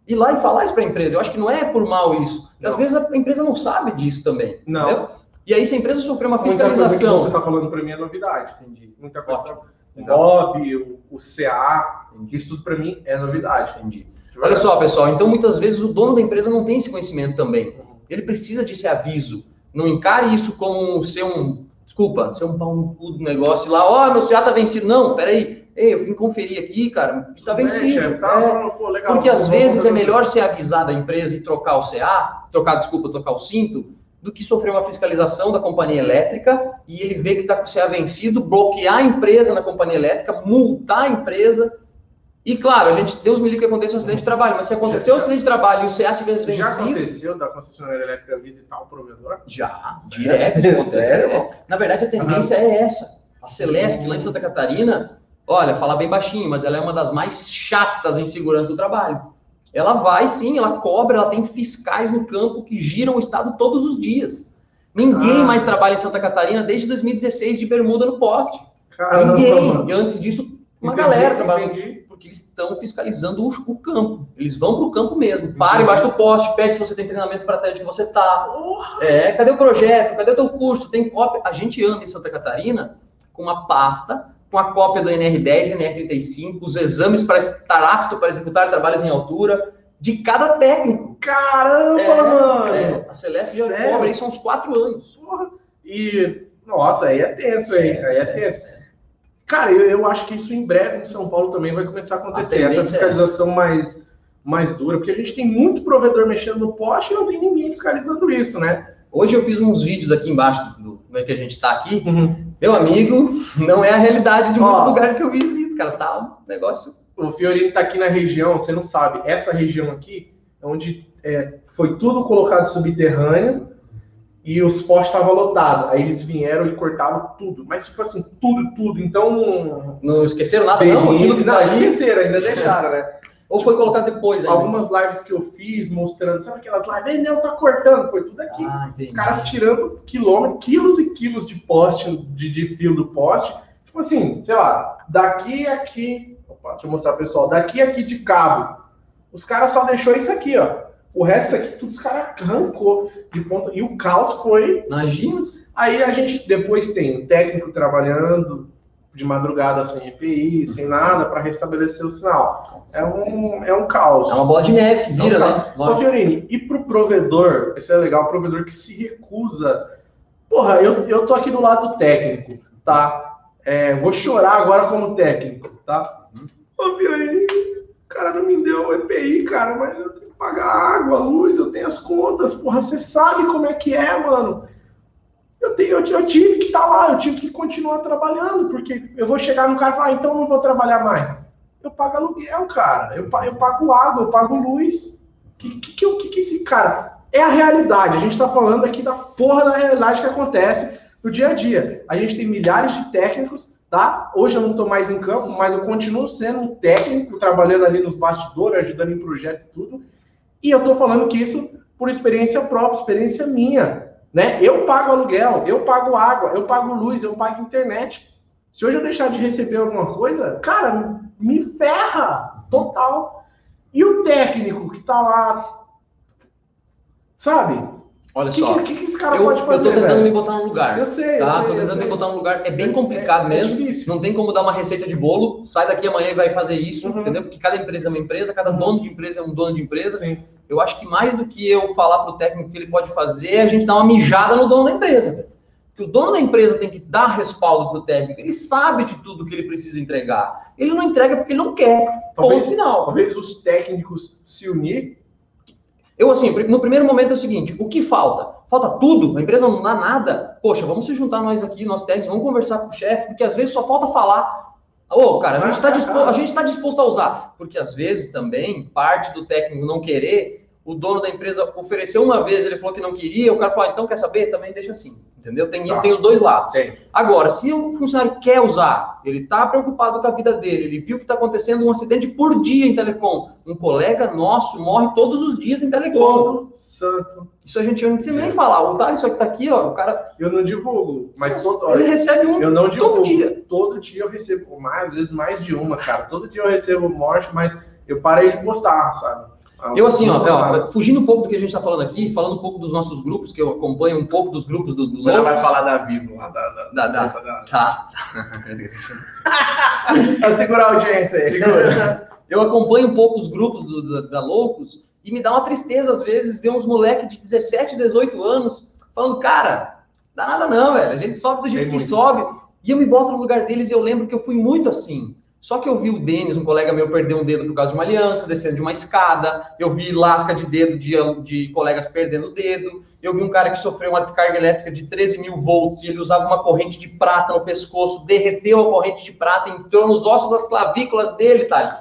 [SPEAKER 2] ir lá e falar isso para a empresa? Eu acho que não é por mal isso. Às vezes a empresa não sabe disso também.
[SPEAKER 1] Não.
[SPEAKER 2] entendeu? E aí, se a empresa sofrer uma
[SPEAKER 1] Muita coisa que
[SPEAKER 2] fiscalização.
[SPEAKER 1] você está falando para mim é novidade.
[SPEAKER 2] Entendi.
[SPEAKER 1] Muita coisa.
[SPEAKER 2] Ótimo.
[SPEAKER 1] O. Mob, o, o CA,
[SPEAKER 2] Entendi.
[SPEAKER 1] isso tudo para mim é novidade.
[SPEAKER 2] Entendi. Olha só, pessoal, então muitas vezes o dono da empresa não tem esse conhecimento também. Ele precisa desse aviso. Não encare isso como ser um. Desculpa, ser um pau no cu do negócio lá, ó, meu CA tá vencido. Não, peraí. Ei, eu vim conferir aqui, cara, tá
[SPEAKER 1] Bem,
[SPEAKER 2] vencido.
[SPEAKER 1] chefe, tá,
[SPEAKER 2] É,
[SPEAKER 1] pô, legal,
[SPEAKER 2] porque às vezes é melhor você avisar da empresa e trocar o CA, trocar, desculpa, trocar o cinto, do que sofrer uma fiscalização da companhia elétrica e ele ver que está com o CA vencido, bloquear a empresa na companhia elétrica, multar a empresa. E claro, a gente, Deus me livre que aconteça um acidente de trabalho, mas se aconteceu um acidente de trabalho e o CA tivesse
[SPEAKER 1] Já
[SPEAKER 2] vencido,
[SPEAKER 1] aconteceu da concessionária elétrica visitar o provedor?
[SPEAKER 2] já,
[SPEAKER 1] Sério?
[SPEAKER 2] direto isso acontece.
[SPEAKER 1] Sério?
[SPEAKER 2] É. Na verdade, a tendência é essa. A Celeste, lá em Santa Catarina, olha, fala bem baixinho, mas ela é uma das mais chatas em segurança do trabalho. Ela vai sim, ela cobra, ela tem fiscais no campo que giram o estado todos os dias. Ninguém
[SPEAKER 1] Ah.
[SPEAKER 2] mais trabalha em Santa Catarina desde 2016 de bermuda no poste.
[SPEAKER 1] Caramba,
[SPEAKER 2] Ninguém. E antes disso, uma
[SPEAKER 1] Entendi,
[SPEAKER 2] galera trabalhava
[SPEAKER 1] entendi.
[SPEAKER 2] Porque eles estão fiscalizando o, o campo. Eles vão para o campo mesmo. Para embaixo do poste, pede se você tem treinamento para a onde você está. É, cadê o projeto? Cadê o teu curso? Tem cópia? A gente anda em Santa Catarina com uma pasta, com a cópia do NR10 e NR35, os exames para estar apto para executar trabalhos em altura de cada técnico.
[SPEAKER 1] Caramba,
[SPEAKER 2] É,
[SPEAKER 1] mano!
[SPEAKER 2] É, a Celeste já cobra isso há uns quatro anos.
[SPEAKER 1] Porra. E, nossa, aí é tenso, hein? Aí é tenso. Cara, eu, eu acho que isso em breve em São Paulo também vai começar a acontecer.
[SPEAKER 2] tendência
[SPEAKER 1] Essa
[SPEAKER 2] é
[SPEAKER 1] fiscalização mais, mais dura, porque a gente tem muito provedor mexendo no poste e não tem ninguém fiscalizando isso, né?
[SPEAKER 2] Hoje eu fiz uns vídeos aqui embaixo do, do que a gente está aqui. Meu amigo, não é a realidade de muitos
[SPEAKER 1] Ó.
[SPEAKER 2] lugares que eu visito, cara. Tá um negócio
[SPEAKER 1] O Fiorino tá aqui na região, você não sabe, essa região aqui onde é, foi tudo colocado subterrâneo e os postes estavam lotados. Aí eles vieram e cortaram tudo. Mas, tipo assim, tudo, tudo. Então.
[SPEAKER 2] Não esqueceram nada, não?
[SPEAKER 1] Aquilo que não, tá esqueceram, ainda deixaram, né?
[SPEAKER 2] Ou foi colocado depois
[SPEAKER 1] ainda? Algumas lives que eu fiz mostrando, sabe aquelas lives? Ei, não, tá cortando, foi tudo aqui. Ah, Os caras tirando quilômetros, quilos e quilos de poste, de, de fio do poste. Tipo assim, sei lá, daqui a aqui. Opa, deixa eu mostrar pessoal. Daqui aqui de cabo. Os caras só deixou isso aqui, ó. O resto aqui, tudo os caras arrancou de ponta. E o caos foi.
[SPEAKER 2] Imagina.
[SPEAKER 1] Aí a gente depois tem o técnico trabalhando de madrugada sem EPI, sem nada, para restabelecer o sinal. É um, é um caos.
[SPEAKER 2] É uma bola de neve que vira, é um né?
[SPEAKER 1] Ô, Fiorini, e pro provedor, isso é legal, o provedor que se recusa. Porra, eu, eu tô aqui do lado técnico, tá? É, vou chorar agora como técnico, tá? Ô, Fiorini, o cara não me deu EPI, cara, mas eu pagar água, luz, eu tenho as contas, porra, você sabe como é que é, mano. Eu, tenho, eu, eu tive que estar tá lá, eu tive que continuar trabalhando, porque eu vou chegar no cara e falar, ah, então não vou trabalhar mais. Eu pago aluguel, cara, eu, eu pago água, eu pago luz. Que que, que, que, que esse cara? É a realidade, a gente está falando aqui da porra da realidade que acontece no dia a dia. A gente tem milhares de técnicos tá? Hoje eu não estou mais em campo, mas eu continuo sendo um técnico, trabalhando ali nos bastidores, ajudando em projetos e tudo. E eu estou falando que isso por experiência própria, experiência minha. Né? Eu pago aluguel, eu pago água, eu pago luz, eu pago internet. Se hoje eu deixar de receber alguma coisa, cara, me ferra total. E o técnico que está lá, sabe?
[SPEAKER 2] Olha que, só.
[SPEAKER 1] O que, que, esse cara eu, pode fazer?
[SPEAKER 2] Eu tô tentando
[SPEAKER 1] velho?
[SPEAKER 2] me botar no lugar.
[SPEAKER 1] Eu sei.
[SPEAKER 2] Tá?
[SPEAKER 1] Eu sei,
[SPEAKER 2] tô tentando me botar no lugar. É bem complicado
[SPEAKER 1] é,
[SPEAKER 2] mesmo.
[SPEAKER 1] É difícil.
[SPEAKER 2] Não tem como dar uma receita de bolo. Sai daqui amanhã e vai fazer isso, uhum. entendeu? Porque cada empresa é uma empresa, cada uhum. dono de empresa é um dono de empresa.
[SPEAKER 1] Sim.
[SPEAKER 2] Eu acho que mais do que eu falar para o técnico que ele pode fazer, é a gente dar uma mijada no dono da empresa. Que o dono da empresa tem que dar respaldo para o técnico. Ele sabe de tudo que ele precisa entregar. Ele não entrega porque ele não quer. Talvez, Ponto final.
[SPEAKER 1] Talvez os técnicos se unir.
[SPEAKER 2] Eu, assim, no primeiro momento é o seguinte: o que falta? falta tudo, a empresa não dá nada. Poxa, vamos se juntar nós aqui, nós técnicos, vamos conversar com o chefe, porque às vezes só falta falar. Ô, oh, cara, a gente está disposto, tá disposto a usar. Porque às vezes também, parte do técnico não querer, o dono da empresa ofereceu uma vez, ele falou que não queria, o cara falou, ah, então quer saber? Também deixa assim. Entendeu? Tem, tá. tem os dois lados. Tem. Agora, se o funcionário quer usar, ele está preocupado com a vida dele, ele viu que está acontecendo um acidente por dia em telecom. Um colega nosso morre todos os dias em telecom. Todo
[SPEAKER 1] santo.
[SPEAKER 2] Isso a gente não precisa nem falar. O Thales, só que está aqui, ó, o cara.
[SPEAKER 1] Eu não divulgo, mas todo,
[SPEAKER 2] ele recebe um
[SPEAKER 1] eu não divulgo. todo dia. Todo dia eu recebo, mais, às vezes mais de uma, cara. Todo dia eu recebo morte, mas eu parei de postar, sabe?
[SPEAKER 2] Eu, assim, ó, ó, fugindo um pouco do que a gente está falando aqui, falando um pouco dos nossos grupos, que eu acompanho um pouco dos grupos do, do
[SPEAKER 1] Lopes. vai falar da vida lá, da, da,
[SPEAKER 2] da, da, da, Tá.
[SPEAKER 1] Segurar a audiência aí. Segura.
[SPEAKER 2] Eu acompanho um pouco os grupos do, da, da Loucos e me dá uma tristeza, às vezes, ver uns moleques de 17, 18 anos falando, cara, dá nada não, velho. A gente sobe do jeito Tem que muito. sobe. E eu me boto no lugar deles e eu lembro que eu fui muito assim. Só que eu vi o Denis, um colega meu, perder um dedo por causa de uma aliança, descendo de uma escada. Eu vi lasca de dedo de, de colegas perdendo o dedo. Eu vi um cara que sofreu uma descarga elétrica de 13 mil volts e ele usava uma corrente de prata no pescoço, derreteu a corrente de prata, entrou nos ossos das clavículas dele, Thales.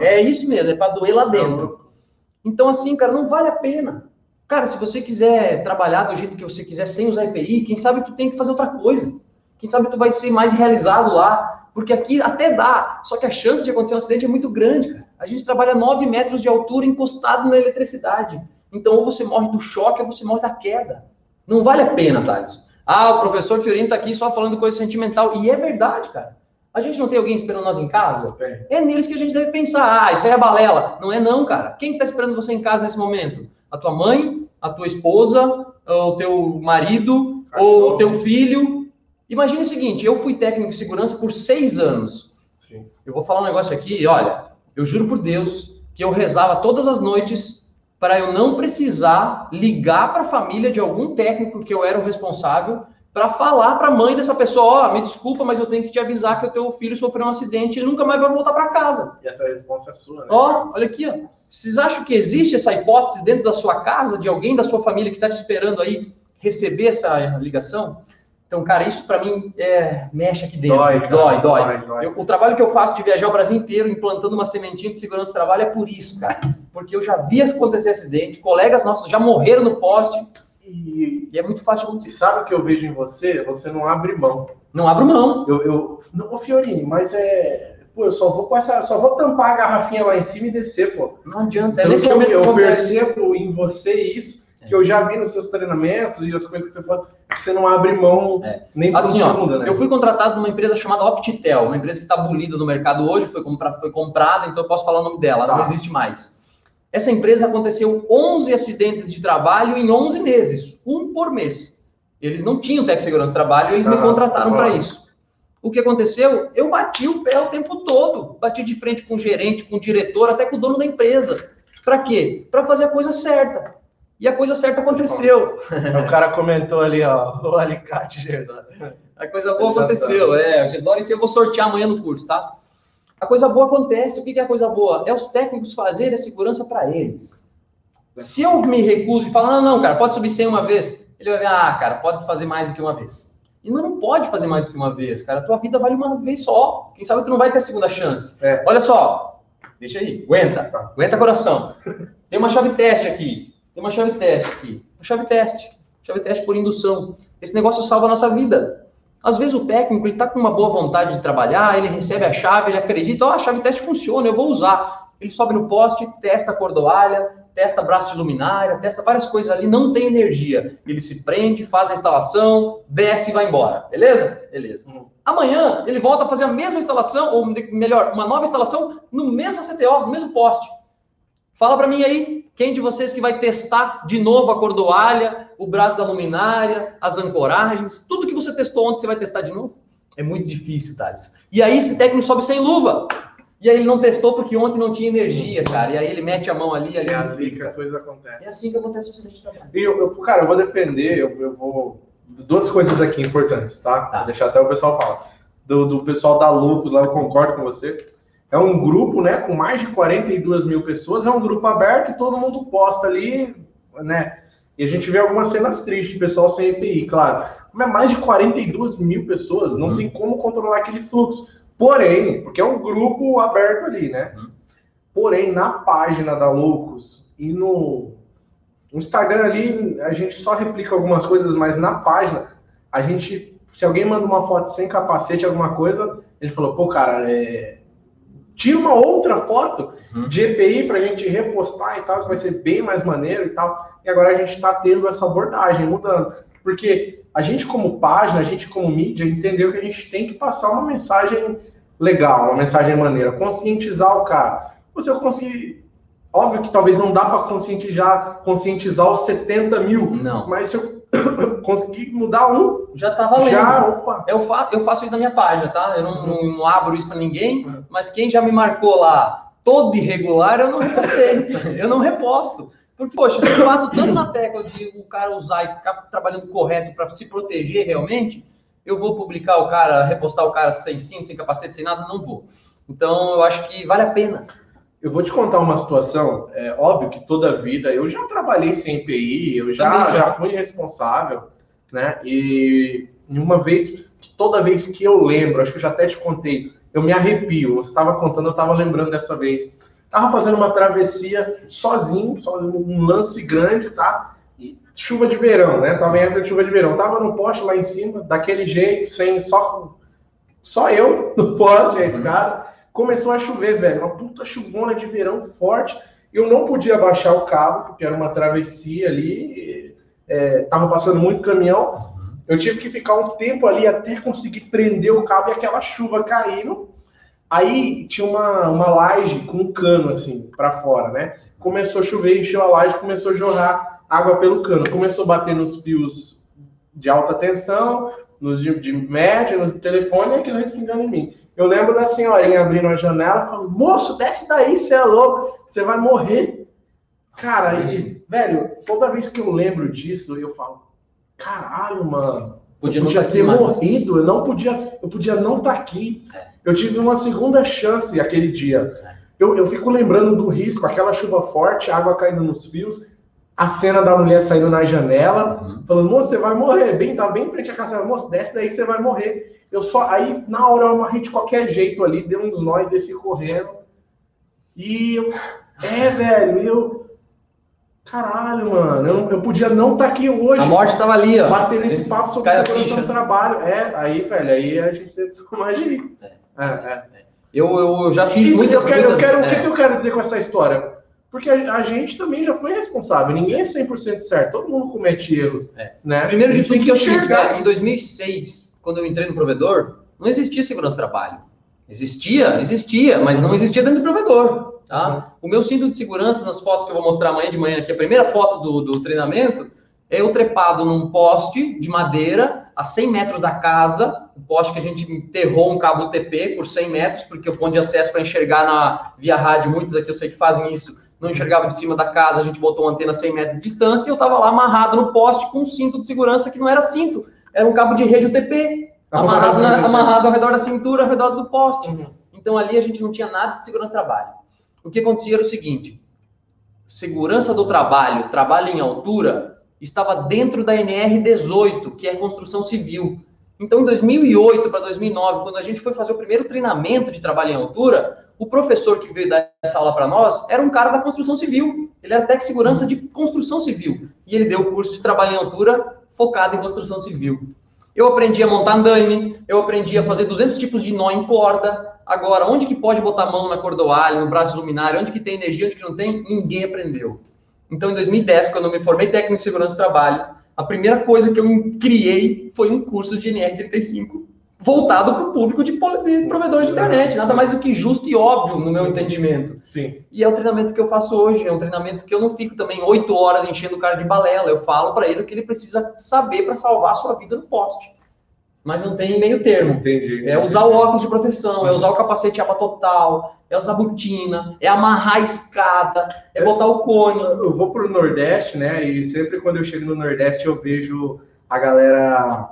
[SPEAKER 2] É isso mesmo, é para doer lá dentro. Então, assim, cara, não vale a pena. Cara, se você quiser trabalhar do jeito que você quiser sem usar EPI, quem sabe tu tem que fazer outra coisa. Quem sabe tu vai ser mais realizado lá porque aqui até dá, só que a chance de acontecer um acidente é muito grande, cara. A gente trabalha 9 metros de altura encostado na eletricidade. Então, ou você morre do choque, ou você morre da queda. Não vale a pena, Thales. Ah, o professor Fiorino tá aqui só falando coisa sentimental. E é verdade, cara. A gente não tem alguém esperando nós em casa? É neles que a gente deve pensar. Ah, isso aí é balela. Não é não, cara. Quem está esperando você em casa nesse momento? A tua mãe, a tua esposa, o teu marido, ou o teu filho, Imagine o seguinte, eu fui técnico de segurança por seis anos. Sim. Eu vou falar um negócio aqui, olha, eu juro por Deus que eu rezava todas as noites para eu não precisar ligar para a família de algum técnico que eu era o responsável para falar para a mãe dessa pessoa, ó, oh, me desculpa, mas eu tenho que te avisar que o teu filho sofreu um acidente e nunca mais vai voltar para casa.
[SPEAKER 1] E essa resposta é sua, né?
[SPEAKER 2] Ó, olha aqui, ó. Vocês acham que existe essa hipótese dentro da sua casa, de alguém da sua família que está te esperando aí receber essa ligação? Então, cara, isso para mim é, mexe aqui dentro. Dói, cara, dói, dói. dói, dói. Eu, o trabalho que eu faço de viajar o Brasil inteiro implantando uma sementinha de segurança de trabalho é por isso, cara. Porque eu já vi acontecer acidente, colegas nossos já morreram no poste e, e é muito fácil acontecer.
[SPEAKER 1] Sabe o que eu vejo em você? Você não abre mão.
[SPEAKER 2] Não abro mão.
[SPEAKER 1] Eu, eu não, Fiorini, mas é Pô, eu só vou com essa, só vou tampar a garrafinha lá em cima e descer, pô.
[SPEAKER 2] Não adianta. É
[SPEAKER 1] nesse eu, eu percebo em você isso, é. que eu já vi nos seus treinamentos e as coisas que você faz, que você não abre mão
[SPEAKER 2] é. nem assim, por segunda, né? Eu fui contratado numa empresa chamada Optitel, uma empresa que está abolida no mercado hoje, foi, compra, foi comprada, então eu posso falar o nome dela, tá. não existe mais. Essa empresa aconteceu 11 acidentes de trabalho em 11 meses, um por mês. Eles não tinham de segurança de trabalho, eles me contrataram para isso. O que aconteceu? Eu bati o pé o tempo todo. Bati de frente com o gerente, com o diretor, até com o dono da empresa. Para quê? Para fazer a coisa certa. E a coisa certa aconteceu.
[SPEAKER 1] O cara comentou ali, ó, o alicate,
[SPEAKER 2] Gerdório. A coisa boa aconteceu, é. Isso eu vou sortear amanhã no curso, tá? A coisa boa acontece. O que é a coisa boa? É os técnicos fazerem a segurança para eles. Se eu me recuso e falar, não, não, cara, pode subir 100 uma vez, ele vai ver, ah, cara, pode fazer mais do que uma vez. E não pode fazer mais do que uma vez, cara. A tua vida vale uma vez só. Quem sabe tu não vai ter segunda chance. É. Olha só. Deixa aí. Aguenta. Aguenta coração. Tem uma chave teste aqui. Tem uma chave teste aqui. Uma chave teste. Chave teste por indução. Esse negócio salva a nossa vida. Às vezes o técnico ele tá com uma boa vontade de trabalhar, ele recebe a chave, ele acredita, ó, oh, a chave teste funciona, eu vou usar. Ele sobe no poste, testa a cordoalha, testa braço de luminária, testa várias coisas ali, não tem energia. Ele se prende, faz a instalação, desce e vai embora. Beleza? Beleza. Hum. Amanhã ele volta a fazer a mesma instalação, ou melhor, uma nova instalação no mesmo CTO, no mesmo poste. Fala para mim aí, quem de vocês que vai testar de novo a cordoalha, o braço da luminária, as ancoragens, tudo que você testou ontem você vai testar de novo? É muito difícil, Thales. E aí esse técnico sobe sem luva. E aí ele não testou porque ontem não tinha energia, cara. E aí ele mete a mão ali, ali.
[SPEAKER 1] É assim que a coisa acontece.
[SPEAKER 2] É assim que acontece o acidente de trabalho.
[SPEAKER 1] E eu, eu, cara, eu vou defender, eu, eu vou. Duas coisas aqui importantes, tá? tá. Vou deixar até o pessoal falar. Do, do pessoal da Lucas lá, eu concordo com você. É um grupo, né, com mais de 42 mil pessoas, é um grupo aberto e todo mundo posta ali, né? E a gente vê algumas cenas tristes, pessoal sem EPI, claro. Mas mais de 42 mil pessoas, não hum. tem como controlar aquele fluxo. Porém, porque é um grupo aberto ali, né? Uhum. Porém, na página da Loucos e no, no Instagram ali, a gente só replica algumas coisas, mas na página, a gente, se alguém manda uma foto sem capacete, alguma coisa, ele falou, pô, cara, é... tira uma outra foto uhum. de EPI pra gente repostar e tal, que vai ser bem mais maneiro e tal. E agora a gente está tendo essa abordagem, mudando. Porque a gente, como página, a gente, como mídia, entendeu que a gente tem que passar uma mensagem legal, uma mensagem maneira, conscientizar o cara. Você conseguir. Óbvio que talvez não dá para conscientizar, conscientizar os 70 mil.
[SPEAKER 2] Não.
[SPEAKER 1] Mas se eu conseguir mudar um.
[SPEAKER 2] Já tá valendo. Já, opa. Eu, fa eu faço isso na minha página, tá? Eu não, não, não abro isso para ninguém, uhum. mas quem já me marcou lá todo irregular, eu não repostei. eu não reposto. Porque, poxa, se eu bato tanto na tecla de o cara usar e ficar trabalhando correto para se proteger realmente, eu vou publicar o cara, repostar o cara sem cinto, sem capacete, sem nada? Não vou. Então, eu acho que vale a pena.
[SPEAKER 1] Eu vou te contar uma situação, é óbvio que toda vida, eu já trabalhei sem EPI, eu já, já. já fui responsável, né? E uma vez, toda vez que eu lembro, acho que eu já até te contei, eu me arrepio. Você estava contando, eu estava lembrando dessa vez Tava fazendo uma travessia sozinho, só um lance grande, tá? E chuva de verão, né? Tava em época de chuva de verão. Tava no poste lá em cima, daquele jeito, sem só só eu no poste, a escada. Começou a chover, velho, uma puta chuvona de verão forte. Eu não podia baixar o cabo, porque era uma travessia ali, é, tava passando muito caminhão. Eu tive que ficar um tempo ali até conseguir prender o cabo e aquela chuva caindo. Aí tinha uma, uma laje com um cano assim para fora, né? Começou a chover, encheu a laje, começou a jorrar água pelo cano. Começou a bater nos fios de alta tensão, nos de, de média, nos telefone e aquilo respingando em mim. Eu lembro da senhorinha abrindo a janela falando: Moço, desce daí, você é louco, você vai morrer. Cara, aí, velho, toda vez que eu lembro disso, eu falo: Caralho, mano. Podia, eu podia ter morrido, eu não podia, eu podia não estar tá aqui. É. Eu tive uma segunda chance aquele dia. Eu, eu fico lembrando do risco, aquela chuva forte, água caindo nos fios. a cena da mulher saindo na janela, uhum. falando, moço, você vai morrer. Bem, tá bem em frente à casa. Moço, desce daí que você vai morrer. Eu só. Aí, na hora, eu amarrei de qualquer jeito ali, dei uns nós, desci correndo. E eu. É, velho, eu. Caralho, mano, eu, eu podia não estar tá aqui hoje.
[SPEAKER 2] A morte tava ali, ó.
[SPEAKER 1] Bater nesse papo sobre segurança do trabalho. É, aí, velho, aí a gente teve que mais de é. é, é.
[SPEAKER 2] Eu, eu já fiz
[SPEAKER 1] Isso, muitas eu quero, eu quero, O que, é. que eu quero dizer com essa história? Porque a, a, gente também já foi responsável. Ninguém é 100% certo. Todo mundo comete erros. É. Né?
[SPEAKER 2] Primeiro de tudo, que eu enxergar. Em 2006, quando eu entrei no provedor, não existia segurança de trabalho. Existia, existia, mas não existia dentro do provedor. Tá? Uhum. O meu cinto de segurança, nas fotos que eu vou mostrar amanhã de manhã, aqui, a primeira foto do, do treinamento, é eu trepado num poste de madeira a 100 metros da casa, o poste que a gente enterrou um cabo TP por 100 metros, porque o ponto de acesso para enxergar na via rádio, muitos aqui eu sei que fazem isso, não enxergava de cima da casa, a gente botou uma antena a 100 metros de distância, e eu estava lá amarrado no poste com um cinto de segurança que não era cinto, era um cabo de rede UTP, amarrado, na, amarrado ao redor da cintura, ao redor do poste. Uhum. Então ali a gente não tinha nada de segurança de trabalho. O que acontecia era o seguinte, segurança do trabalho, trabalho em altura, estava dentro da NR18, que é construção civil. Então, em 2008 para 2009, quando a gente foi fazer o primeiro treinamento de trabalho em altura, o professor que veio dar essa aula para nós era um cara da construção civil. Ele era técnico segurança de construção civil. E ele deu o curso de trabalho em altura focado em construção civil. Eu aprendi a montar andaime, eu aprendi a fazer 200 tipos de nó em corda. Agora, onde que pode botar a mão na cordoalha, no braço luminário, onde que tem energia, onde que não tem, ninguém aprendeu. Então, em 2010, quando eu me formei técnico de segurança do trabalho, a primeira coisa que eu criei foi um curso de NR35 voltado para o público de, de provedor de internet, nada mais do que justo e óbvio no meu entendimento.
[SPEAKER 1] Sim.
[SPEAKER 2] E é o treinamento que eu faço hoje, é um treinamento que eu não fico também oito horas enchendo o cara de balela, eu falo para ele o que ele precisa saber para salvar a sua vida no poste mas não tem meio termo.
[SPEAKER 1] Entendi.
[SPEAKER 2] É usar o óculos de proteção, é usar o capacete aba total, é usar a botina, é amarrar a escada, é botar o cone.
[SPEAKER 1] Eu vou pro Nordeste, né? E sempre quando eu chego no Nordeste eu vejo a galera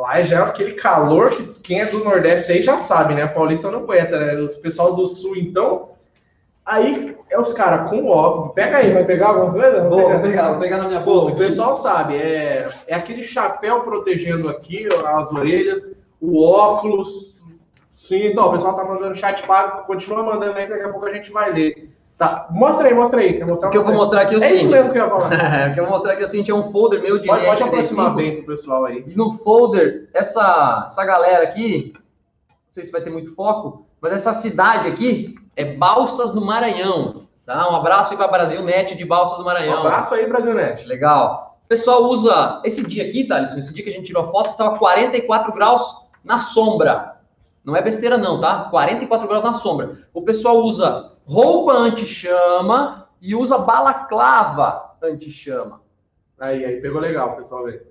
[SPEAKER 1] lá já é aquele calor que quem é do Nordeste aí já sabe, né? Paulista não aguenta, né? O pessoal do Sul, então. Aí é os caras com óculos. Pega aí, vai pegar alguma coisa?
[SPEAKER 2] Vou, vou pegar, vou pegar na minha bolsa.
[SPEAKER 1] o pessoal sabe, é, é aquele chapéu protegendo aqui as orelhas, o óculos. Sim, então, o pessoal tá mandando chat pago, continua mandando aí, daqui a pouco a gente vai ler. Tá, mostra aí, mostra aí.
[SPEAKER 2] O que eu vou mostrar aqui é o
[SPEAKER 1] seguinte. É isso mesmo que eu ia falar.
[SPEAKER 2] o que eu vou mostrar aqui é o seguinte, é um folder meu de
[SPEAKER 1] Pode, pode aproximar bem pro pessoal aí.
[SPEAKER 2] E no folder, essa, essa galera aqui, não sei se vai ter muito foco, mas essa cidade aqui é Balsas do Maranhão. Tá? Um abraço aí para Brasil Net de Balsas do Maranhão.
[SPEAKER 1] Um abraço aí, Brasil Net.
[SPEAKER 2] Legal. O pessoal usa. Esse dia aqui, Thales, esse dia que a gente tirou a foto, estava 44 graus na sombra. Não é besteira, não, tá? 44 graus na sombra. O pessoal usa roupa anti-chama e usa balaclava anti-chama.
[SPEAKER 1] Aí, aí, pegou legal, pessoal ver.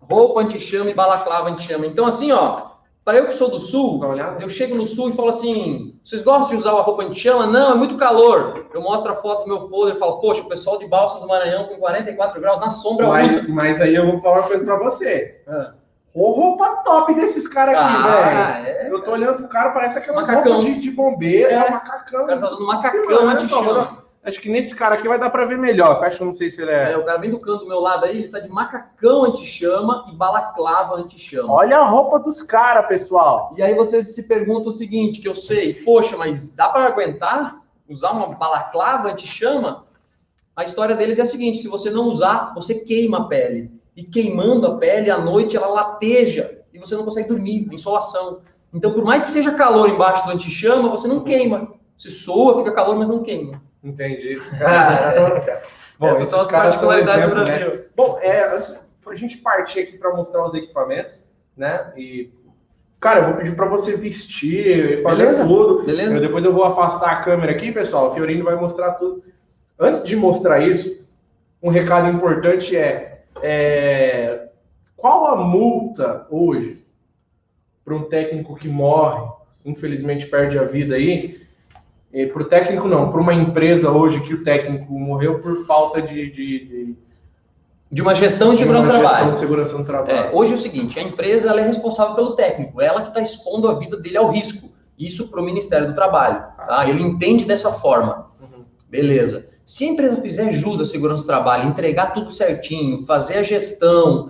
[SPEAKER 2] Roupa anti-chama e balaclava anti-chama. Então, assim, ó, para eu que sou do sul, eu chego no sul e falo assim: vocês gostam de usar uma roupa anti-chama? Não, é muito calor. Eu mostro a foto do meu folder e falo: poxa, o pessoal de Balsas do Maranhão com 44 graus na sombra
[SPEAKER 1] mas, usa. Mas aí eu vou falar uma coisa para você. Ah. Ô, roupa top desses caras aqui, ah, velho. É, eu tô olhando pro cara, parece aquela macacão. roupa de, de bombeiro, é, é macacão.
[SPEAKER 2] O cara tá usando macacão anti-chama.
[SPEAKER 1] Acho que nesse cara aqui vai dar para ver melhor. Acho que não sei se ele é...
[SPEAKER 2] é. O cara vem do canto do meu lado aí, ele está de macacão anti-chama e balaclava anti-chama.
[SPEAKER 1] Olha a roupa dos caras, pessoal.
[SPEAKER 2] E aí você se pergunta o seguinte, que eu sei, poxa, mas dá para aguentar usar uma balaclava anti-chama? A história deles é a seguinte: se você não usar, você queima a pele. E queimando a pele, à noite ela lateja e você não consegue dormir, insolação. Então, por mais que seja calor embaixo do anti-chama, você não queima. Se soa, fica calor, mas não queima.
[SPEAKER 1] Entendi.
[SPEAKER 2] Bom, Essas são as particularidades do né? Brasil. Né?
[SPEAKER 1] Bom, é, a gente partir aqui para mostrar os equipamentos, né? E, cara, eu vou pedir para você vestir, fazer Beleza? tudo.
[SPEAKER 2] Beleza.
[SPEAKER 1] Eu, depois eu vou afastar a câmera aqui, pessoal. O Fiorino vai mostrar tudo. Antes de mostrar isso, um recado importante é, é qual a multa hoje para um técnico que morre, infelizmente perde a vida aí, para o técnico, não. Para uma empresa hoje que o técnico morreu por falta de, de, de,
[SPEAKER 2] de uma gestão em segurança do trabalho.
[SPEAKER 1] segurança no trabalho.
[SPEAKER 2] É, hoje é o seguinte: a empresa ela é responsável pelo técnico, ela que está expondo a vida dele ao risco. Isso para o Ministério do Trabalho. Tá? Ele entende dessa forma. Uhum. Beleza. Se a empresa fizer jus à segurança do trabalho, entregar tudo certinho, fazer a gestão,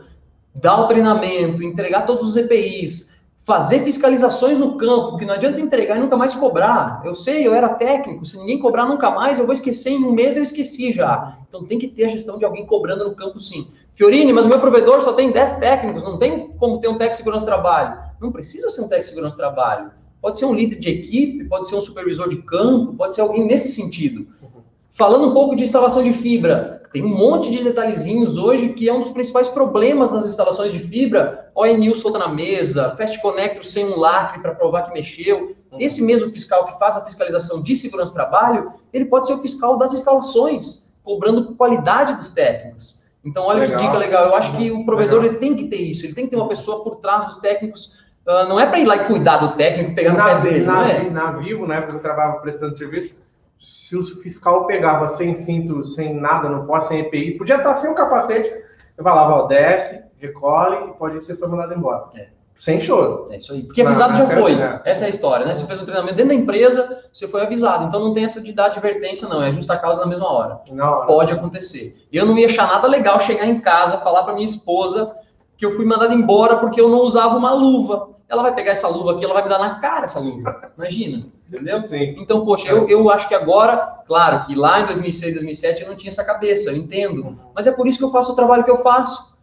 [SPEAKER 2] dar o treinamento, entregar todos os EPIs, fazer fiscalizações no campo, porque não adianta entregar e nunca mais cobrar. Eu sei, eu era técnico, se ninguém cobrar nunca mais, eu vou esquecer em um mês, eu esqueci já. Então tem que ter a gestão de alguém cobrando no campo sim. Fiorini, mas meu provedor só tem 10 técnicos, não tem como ter um técnico de segurança do trabalho. Não precisa ser um técnico de segurança do trabalho. Pode ser um líder de equipe, pode ser um supervisor de campo, pode ser alguém nesse sentido. Falando um pouco de instalação de fibra, tem um monte de detalhezinhos hoje que é um dos principais problemas nas instalações de fibra. ONU solta na mesa, Fast Connector sem um lacre para provar que mexeu. Esse mesmo fiscal que faz a fiscalização de segurança do trabalho, ele pode ser o fiscal das instalações, cobrando qualidade dos técnicos. Então, olha legal. que dica legal. Eu acho que o provedor ele tem que ter isso, ele tem que ter uma pessoa por trás dos técnicos. Uh, não é para ir lá e cuidar do técnico, pegar na, no pé dele.
[SPEAKER 1] Na,
[SPEAKER 2] é?
[SPEAKER 1] na Vivo, na época que eu trabalhava prestando serviço, se o fiscal pegava sem cinto, sem nada, não pode, sem EPI, podia estar sem o capacete, eu falava, ó, desce, recolhe e pode ir, você foi mandado embora. É. Sem choro.
[SPEAKER 2] É isso aí. Porque avisado já foi. Essa é a história, né? Você fez um treinamento dentro da empresa, você foi avisado. Então não tem essa de dar advertência, não. É justa causa na mesma hora. Não, Pode acontecer. E eu não ia achar nada legal chegar em casa, falar para minha esposa que eu fui mandado embora porque eu não usava uma luva. Ela vai pegar essa luva aqui, ela vai me dar na cara essa luva. Imagina. Entendeu? Sim. Então, poxa, eu, eu acho que agora, claro que lá em 2006, 2007 eu não tinha essa cabeça, eu entendo. Mas é por isso que eu faço o trabalho que eu faço,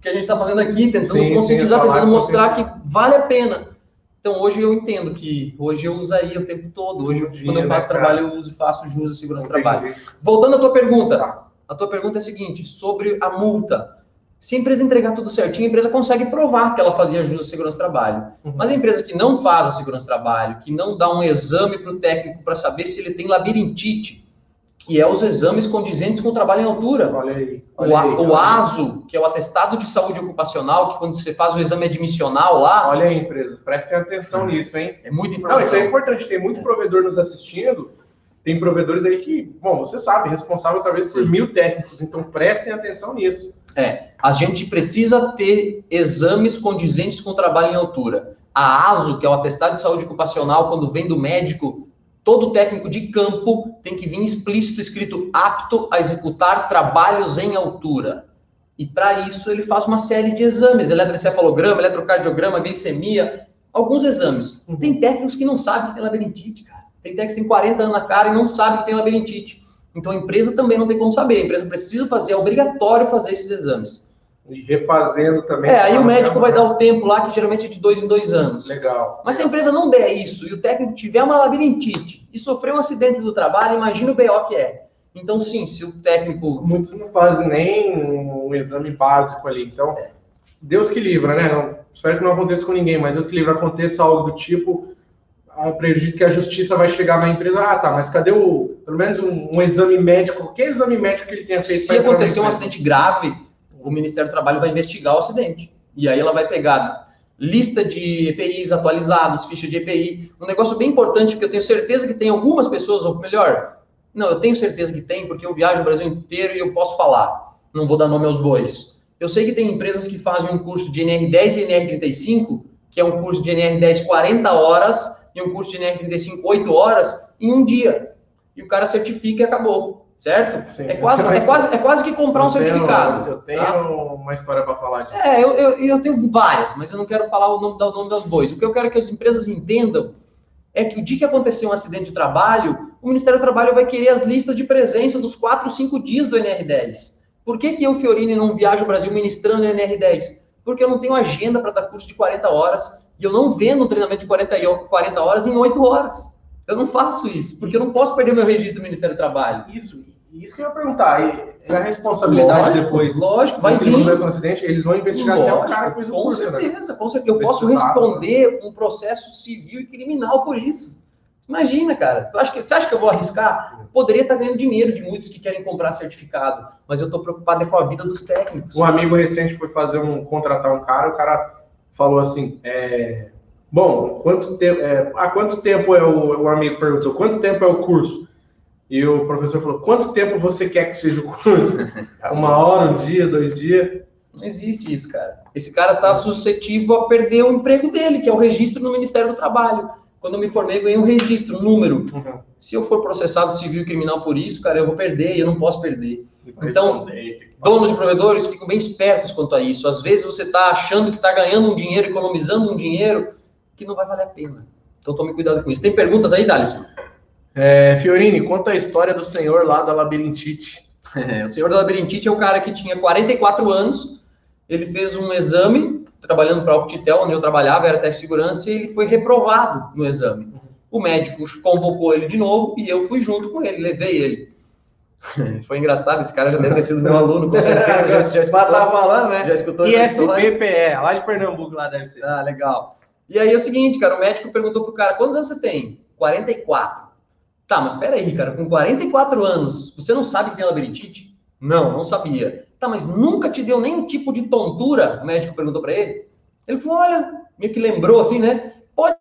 [SPEAKER 2] que a gente está fazendo aqui, tentando sim, conscientizar, sim, tentando mostrar que vale a pena. Então, hoje eu entendo que hoje eu usaria o tempo todo. Hoje, dia, quando eu faço né, trabalho, eu uso e faço jus à segurança do trabalho. Voltando à tua pergunta, a tua pergunta é a seguinte, sobre a multa. Se a empresa entregar tudo certinho, a empresa consegue provar que ela fazia jus à segurança do trabalho. Uhum. Mas a empresa que não faz a segurança do trabalho, que não dá um exame para o técnico para saber se ele tem labirintite, que é os exames condizentes com o trabalho em altura.
[SPEAKER 1] Olha aí.
[SPEAKER 2] Olha o, aí, o ASO, que é o atestado de saúde ocupacional, que quando você faz o exame admissional lá.
[SPEAKER 1] Olha aí, empresas, prestem atenção nisso, hein?
[SPEAKER 2] É muita informação.
[SPEAKER 1] Não, isso é importante, tem muito provedor nos assistindo. Tem provedores aí que, bom, você sabe, responsável talvez por mil técnicos, então prestem atenção nisso.
[SPEAKER 2] É, a gente precisa ter exames condizentes com o trabalho em altura. A ASO, que é o atestado de saúde ocupacional, quando vem do médico, todo técnico de campo tem que vir explícito escrito apto a executar trabalhos em altura. E para isso ele faz uma série de exames, eletroencefalograma, eletrocardiograma, glicemia, alguns exames. Tem técnicos que não sabem que tem labirintite, cara. Tem técnicos que tem 40 anos na cara e não sabem que tem labirintite. Então a empresa também não tem como saber. A empresa precisa fazer, é obrigatório fazer esses exames.
[SPEAKER 1] E refazendo também.
[SPEAKER 2] É, aí o médico vai dar o tempo lá, que geralmente é de dois em dois anos.
[SPEAKER 1] Legal.
[SPEAKER 2] Mas se a empresa não der isso e o técnico tiver uma labirintite e sofrer um acidente do trabalho, imagina o BO que é. Então, sim, se o técnico.
[SPEAKER 1] Muitos não fazem nem um exame básico ali. Então, é. Deus que livra, né? Não, espero que não aconteça com ninguém, mas Deus que livra aconteça algo do tipo acredito que a justiça vai chegar na empresa, ah, tá, mas cadê o, pelo menos um, um exame médico, que exame médico que ele tenha feito?
[SPEAKER 2] Se acontecer um acidente grave, o Ministério do Trabalho vai investigar o acidente. E aí ela vai pegar lista de EPIs atualizados, ficha de EPI, um negócio bem importante, porque eu tenho certeza que tem algumas pessoas, ou melhor, não, eu tenho certeza que tem, porque eu viajo o Brasil inteiro e eu posso falar, não vou dar nome aos bois. Eu sei que tem empresas que fazem um curso de NR10 e NR35, que é um curso de NR10 40 horas, um curso de NR35 8 horas em um dia. E o cara certifica e acabou. Certo? Sim, é, quase, é, quase, é quase que comprar um certificado.
[SPEAKER 1] Eu tenho tá? uma história para falar disso.
[SPEAKER 2] É, eu, eu, eu, tenho várias, mas eu não quero falar o nome, o nome das bois. O que eu quero que as empresas entendam é que o dia que acontecer um acidente de trabalho, o Ministério do Trabalho vai querer as listas de presença dos 4, 5 dias do NR10. Por que, que eu, Fiorini, não viajo ao Brasil ministrando NR10? Porque eu não tenho agenda para dar curso de 40 horas e eu não vendo um treinamento de 40, 40 horas em 8 horas. Eu não faço isso, porque eu não posso perder meu registro do Ministério do Trabalho.
[SPEAKER 1] Isso, isso que eu ia perguntar. E a responsabilidade lógico, depois.
[SPEAKER 2] Lógico, vai vir.
[SPEAKER 1] Um acidente, eles vão investigar lógico, até o cara que
[SPEAKER 2] fez o com né? certeza, né? com certeza. Eu posso responder um processo civil e criminal por isso. Imagina, cara. acho que, você acha que eu vou arriscar? Poderia estar ganhando dinheiro de muitos que querem comprar certificado, mas eu estou preocupado com a vida dos técnicos.
[SPEAKER 1] Um amigo recente foi fazer um contratar um cara, o cara falou assim: é, bom, quanto tempo, é, há quanto tempo é o, o amigo perguntou, quanto tempo é o curso? E o professor falou, quanto tempo você quer que seja o curso? Uma hora, um dia, dois dias?
[SPEAKER 2] Não existe isso, cara. Esse cara está suscetível a perder o emprego dele, que é o registro no Ministério do Trabalho. Quando eu me formei, eu ganhei um registro, um número. Uhum. Se eu for processado civil e criminal por isso, cara, eu vou perder e eu não posso perder. Então, donos de provedores ficam bem espertos quanto a isso. Às vezes você está achando que está ganhando um dinheiro, economizando um dinheiro que não vai valer a pena. Então tome cuidado com isso. Tem perguntas aí, Dalisson?
[SPEAKER 1] É, Fiorini, conta a história do senhor lá da labirintite.
[SPEAKER 2] É, o senhor da labirintite é o cara que tinha 44 anos, ele fez um exame, trabalhando para a Optitel, onde eu trabalhava, era até segurança, e ele foi reprovado no exame. O médico convocou ele de novo e eu fui junto com ele, levei ele. Foi engraçado, esse cara já deve ter sido meu aluno, com certeza.
[SPEAKER 1] já, já escutou, tá falando, né?
[SPEAKER 2] Já escutou
[SPEAKER 1] ISPPE, lá de Pernambuco, lá deve ser.
[SPEAKER 2] Ah, legal. E aí é o seguinte, cara, o médico perguntou pro cara, quantos anos você tem? 44. Tá, mas espera aí, cara, com 44 anos, você não sabe que tem labirintite? Não, não sabia. Tá, mas nunca te deu nenhum tipo de tontura? O médico perguntou para ele. Ele falou, olha, meio que lembrou assim, né? Pode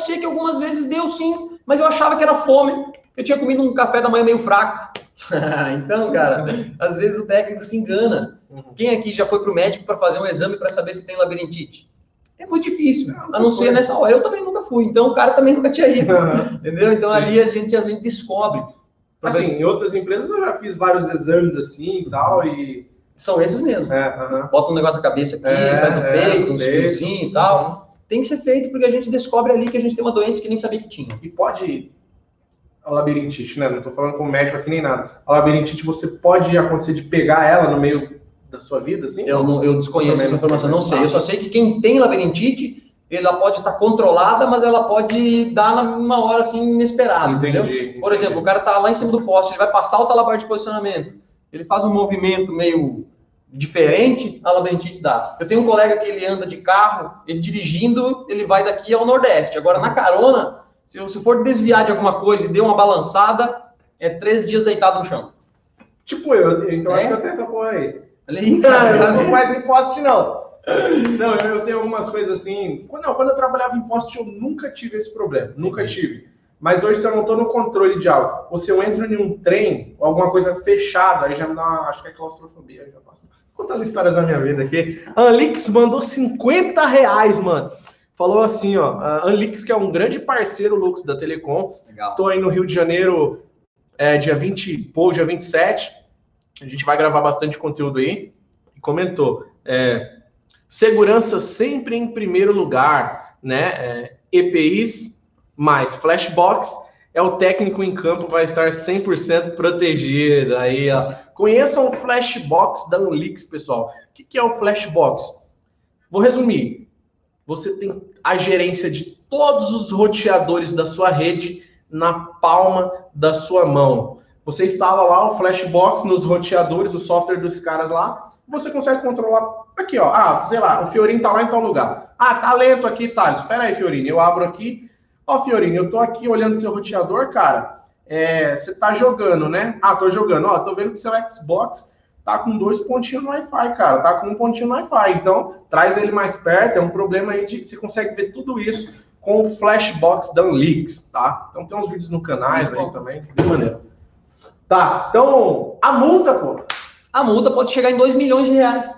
[SPEAKER 2] ser que algumas vezes deu sim, mas eu achava que era fome. Eu tinha comido um café da manhã meio fraco. então, cara, às vezes o técnico se engana. Uhum. Quem aqui já foi para o médico para fazer um exame para saber se tem labirintite? É muito difícil, a não ser nessa hora. Eu também nunca fui, então o cara também nunca tinha ido. Entendeu? Então Sim. ali a gente, a gente descobre.
[SPEAKER 1] Assim, em outras empresas eu já fiz vários exames assim e tal, e.
[SPEAKER 2] São esses mesmo. É, uh -huh. Bota um negócio na cabeça aqui, é, faz no é, peito, uns fiozinhos e tal. Uhum. Tem que ser feito porque a gente descobre ali que a gente tem uma doença que nem sabia que tinha.
[SPEAKER 1] E pode a labirintite, né? Não tô falando com médico aqui nem nada. A labirintite, você pode acontecer de pegar ela no meio da sua vida, assim?
[SPEAKER 2] Eu, não, eu desconheço essa informação, não sei. Eu só sei que quem tem labirintite, ela pode estar controlada, mas ela pode dar numa hora assim inesperada, entendi, entendeu? Entendi. Por exemplo, o cara tá lá em cima do poste, ele vai passar o talabar de posicionamento, ele faz um movimento meio diferente, a labirintite dá. Eu tenho um colega que ele anda de carro, ele dirigindo, ele vai daqui ao Nordeste. Agora, na carona, se você for desviar de alguma coisa e deu uma balançada, é três dias deitado no chão.
[SPEAKER 1] Tipo eu, então é? acho que eu tenho essa porra aí. Cara. eu não faz em poste, não. Não, eu, tenho algumas coisas assim. Quando, não, quando eu trabalhava em poste, eu nunca tive esse problema. Nunca tive. Mas hoje, se eu não estou no controle de algo, ou se eu entro em um trem, alguma coisa fechada, aí já me dá, uma, acho que é claustrofobia. Já passo. Contando histórias da minha vida aqui. A Anlix mandou 50 reais, mano falou assim, ó, a Anlix, que é um grande parceiro, Lux, da Telecom. Legal. Tô aí no Rio de Janeiro, é, dia 20, pô, dia 27. A gente vai gravar bastante conteúdo aí. E comentou, é, segurança sempre em primeiro lugar, né? É, EPIs mais Flashbox, é o técnico em campo vai estar 100% protegido. Aí, ó. Conheçam o Flashbox da Anlix, pessoal. O que, que é o Flashbox? Vou resumir você tem a gerência de todos os roteadores da sua rede na palma da sua mão. Você instala lá o Flashbox nos roteadores, o software dos caras lá, você consegue controlar aqui, ó. Ah, sei lá, o Fiorino tá lá em tal lugar. Ah, tá lento aqui, Thales. Espera aí, Fiorino. Eu abro aqui. Ó, Fiorino, eu tô aqui olhando seu roteador, cara. É, você tá jogando, né? Ah, tô jogando. Ó, tô vendo que seu Xbox tá com dois pontinhos no Wi-Fi, cara, tá com um pontinho no Wi-Fi. Então, traz ele mais perto, é um problema aí de você consegue ver tudo isso com o Flashbox da Unleaks, tá? Então tem uns vídeos no canais aí também, de maneira. Tá, então, a multa, pô.
[SPEAKER 2] A multa pode chegar em 2 milhões de reais.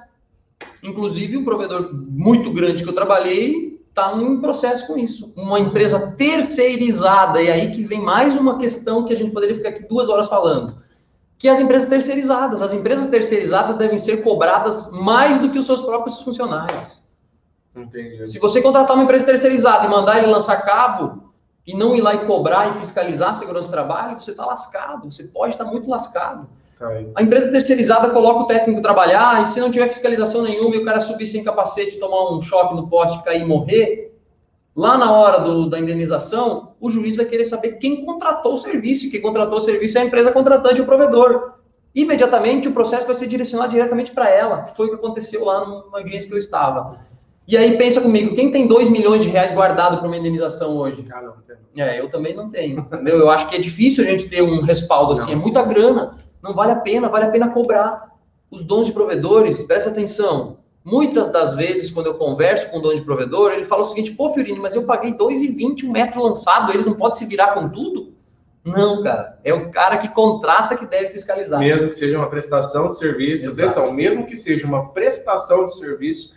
[SPEAKER 2] Inclusive, um provedor muito grande que eu trabalhei está em processo com isso. Uma empresa terceirizada, e aí que vem mais uma questão que a gente poderia ficar aqui duas horas falando que as empresas terceirizadas. As empresas terceirizadas devem ser cobradas mais do que os seus próprios funcionários. Entendi. Se você contratar uma empresa terceirizada e mandar ele lançar cabo e não ir lá e cobrar e fiscalizar a segurança do trabalho, você está lascado. Você pode estar tá muito lascado. A empresa terceirizada coloca o técnico trabalhar e se não tiver fiscalização nenhuma e o cara subir sem capacete, tomar um choque no poste, cair e morrer, Lá na hora do, da indenização, o juiz vai querer saber quem contratou o serviço. Quem contratou o serviço é a empresa contratante, o provedor. Imediatamente o processo vai ser direcionado diretamente para ela, que foi o que aconteceu lá numa audiência que eu estava. E aí pensa comigo, quem tem 2 milhões de reais guardado para uma indenização hoje? Ah, não, não é, eu também não tenho. Entendeu? Eu acho que é difícil a gente ter um respaldo assim, não. é muita grana, não vale a pena, vale a pena cobrar. Os dons de provedores, presta atenção, Muitas das vezes, quando eu converso com o dono de provedor, ele fala o seguinte: pô, Fiorini, mas eu paguei 2,20 um metro lançado, eles não podem se virar com tudo? Não, cara. É o cara que contrata que deve fiscalizar.
[SPEAKER 1] Mesmo que seja uma prestação de serviço, atenção, mesmo que seja uma prestação de serviço,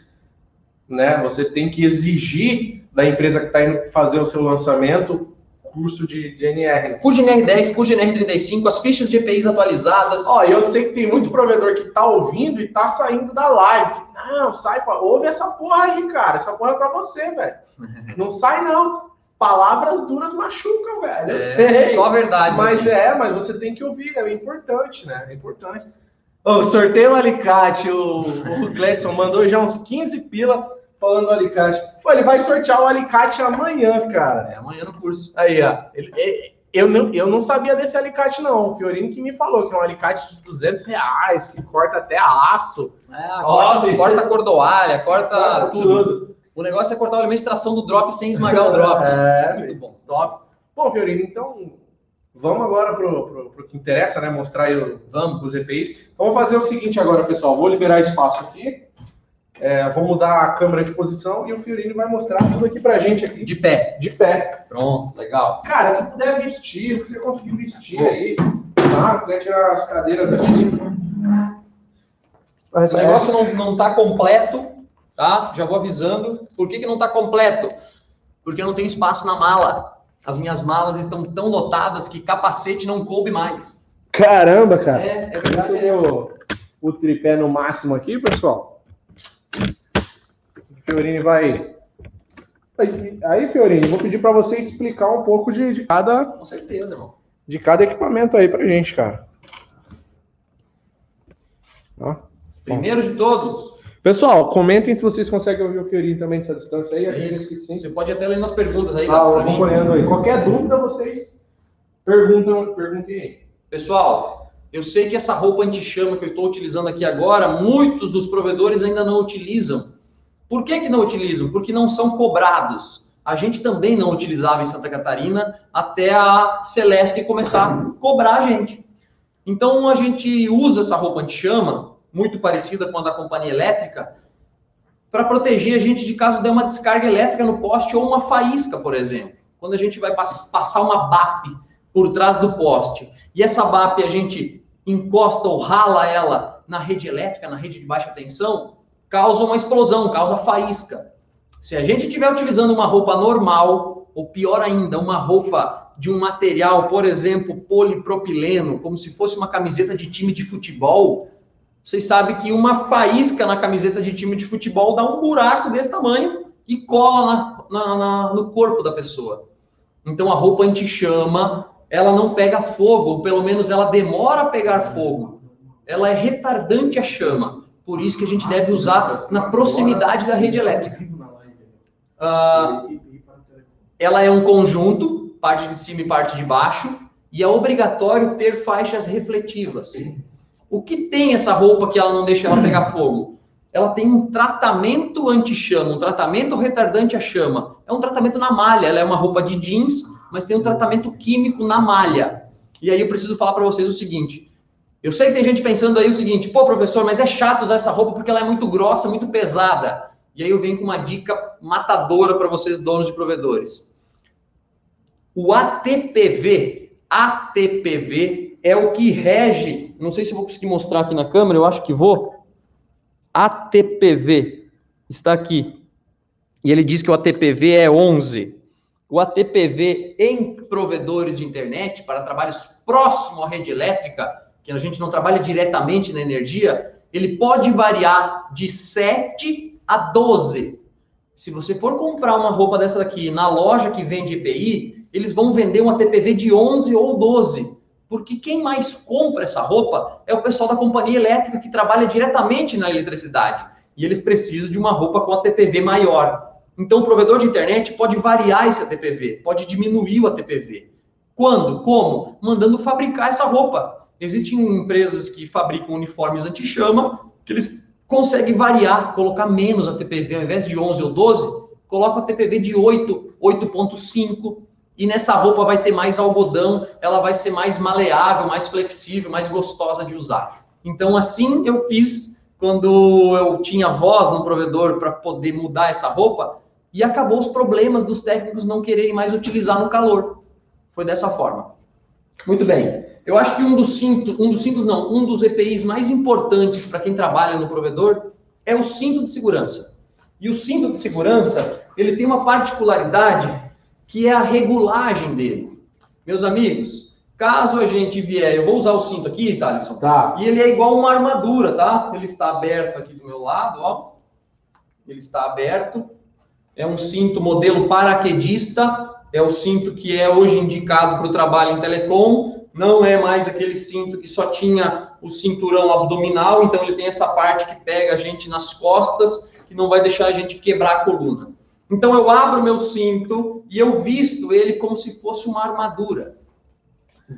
[SPEAKER 1] né, você tem que exigir da empresa que está indo fazer o seu lançamento, curso de, de NR.
[SPEAKER 2] Curso de NR10, curso de NR35, as fichas de EPIs atualizadas.
[SPEAKER 1] Ó, eu sei que tem muito provedor que tá ouvindo e tá saindo da live. Não, sai, ouve essa porra aí, cara. Essa porra é pra você, velho. Não sai, não. Palavras duras machucam, velho. Eu é, sei.
[SPEAKER 2] Só verdade.
[SPEAKER 1] Mas aqui. é, mas você tem que ouvir, é importante, né? É importante. Oh, sorteio o alicate, o, o Cledson mandou já uns 15 pila falando do alicate. Pô, ele vai sortear o alicate amanhã, cara.
[SPEAKER 2] É, amanhã no curso.
[SPEAKER 1] Aí, ó. Ele, eu, não, eu não sabia desse alicate, não. O Fiorino que me falou que é um alicate de 200 reais, que corta até aço.
[SPEAKER 2] É, corta, corta cordoalha, corta, corta tudo. tudo. O negócio é cortar o elemento de tração do drop sem esmagar o drop.
[SPEAKER 1] É, muito bom. Top. Bom, Fiorino, então vamos agora pro, pro, pro que interessa, né? Mostrar aí o, vamos. os EPIs. Então, vou fazer o seguinte agora, pessoal. Vou liberar espaço aqui. É, vou mudar a câmera de posição e o Fiorini vai mostrar tudo aqui pra gente aqui.
[SPEAKER 2] De pé.
[SPEAKER 1] De pé.
[SPEAKER 2] Pronto, legal.
[SPEAKER 1] Cara, se puder vestir, o que você conseguir vestir Bom. aí, tá? quiser tirar as cadeiras aqui.
[SPEAKER 2] Mas, o negócio não, não tá completo, tá? Já vou avisando. Por que, que não tá completo? Porque eu não tenho espaço na mala. As minhas malas estão tão lotadas que capacete não coube mais.
[SPEAKER 1] Caramba, cara. É, é verdade. É o, o tripé no máximo aqui, pessoal. Fiorini vai. Aí, Fiorini, vou pedir para você explicar um pouco de, de cada.
[SPEAKER 2] Com certeza, irmão.
[SPEAKER 1] De cada equipamento aí pra gente, cara.
[SPEAKER 2] Ó. Primeiro de todos.
[SPEAKER 1] Pessoal, comentem se vocês conseguem ouvir o Fiorini também dessa distância aí.
[SPEAKER 2] É. Você pode até ler nas perguntas aí.
[SPEAKER 1] Ah, acompanhando aí. Qualquer dúvida, vocês perguntam, perguntem aí.
[SPEAKER 2] Pessoal, eu sei que essa roupa anti-chama que eu estou utilizando aqui agora, muitos dos provedores ainda não utilizam. Por que, que não utilizam? Porque não são cobrados. A gente também não utilizava em Santa Catarina até a Celeste começar a cobrar a gente. Então a gente usa essa roupa anti-chama, muito parecida com a da companhia elétrica, para proteger a gente de caso der uma descarga elétrica no poste ou uma faísca, por exemplo. Quando a gente vai passar uma BAP por trás do poste e essa BAP a gente encosta ou rala ela na rede elétrica, na rede de baixa tensão, causa uma explosão, causa faísca. Se a gente estiver utilizando uma roupa normal, ou pior ainda, uma roupa de um material, por exemplo, polipropileno, como se fosse uma camiseta de time de futebol, vocês sabem que uma faísca na camiseta de time de futebol dá um buraco desse tamanho e cola na, na, na, no corpo da pessoa. Então a roupa anti-chama, ela não pega fogo, ou pelo menos ela demora a pegar fogo. Ela é retardante a chama. Por isso que a gente deve usar na proximidade da rede elétrica. Uh, ela é um conjunto, parte de cima e parte de baixo, e é obrigatório ter faixas refletivas. O que tem essa roupa que ela não deixa ela pegar fogo? Ela tem um tratamento anti-chama, um tratamento retardante à chama. É um tratamento na malha, ela é uma roupa de jeans, mas tem um tratamento químico na malha. E aí eu preciso falar para vocês o seguinte: eu sei que tem gente pensando aí o seguinte, pô, professor, mas é chato usar essa roupa porque ela é muito grossa, muito pesada. E aí eu venho com uma dica matadora para vocês, donos de provedores. O ATPV, ATPV é o que rege, não sei se vou conseguir mostrar aqui na câmera, eu acho que vou. ATPV está aqui. E ele diz que o ATPV é 11. O ATPV em provedores de internet para trabalhos próximo à rede elétrica que a gente não trabalha diretamente na energia, ele pode variar de 7 a 12. Se você for comprar uma roupa dessa daqui na loja que vende EPI, eles vão vender uma TPV de 11 ou 12. Porque quem mais compra essa roupa é o pessoal da companhia elétrica que trabalha diretamente na eletricidade. E eles precisam de uma roupa com a TPV maior. Então, o provedor de internet pode variar esse ATPV, pode diminuir o ATPV. Quando? Como? Mandando fabricar essa roupa. Existem empresas que fabricam uniformes anti-chama, que eles conseguem variar, colocar menos a TPV, ao invés de 11 ou 12, coloca a TPV de 8, 8.5, e nessa roupa vai ter mais algodão, ela vai ser mais maleável, mais flexível, mais gostosa de usar. Então, assim eu fiz quando eu tinha voz no provedor para poder mudar essa roupa, e acabou os problemas dos técnicos não quererem mais utilizar no calor. Foi dessa forma. Muito bem. Eu acho que um dos cintos, um dos cintos não, um dos EPIs mais importantes para quem trabalha no provedor é o cinto de segurança. E o cinto de segurança, ele tem uma particularidade que é a regulagem dele. Meus amigos, caso a gente vier, eu vou usar o cinto aqui, Thaleson,
[SPEAKER 1] Tá.
[SPEAKER 2] e ele é igual uma armadura, tá? Ele está aberto aqui do meu lado, ó. Ele está aberto. É um cinto modelo paraquedista, é o cinto que é hoje indicado para o trabalho em telecom. Não é mais aquele cinto que só tinha o cinturão abdominal, então ele tem essa parte que pega a gente nas costas, que não vai deixar a gente quebrar a coluna. Então eu abro meu cinto e eu visto ele como se fosse uma armadura.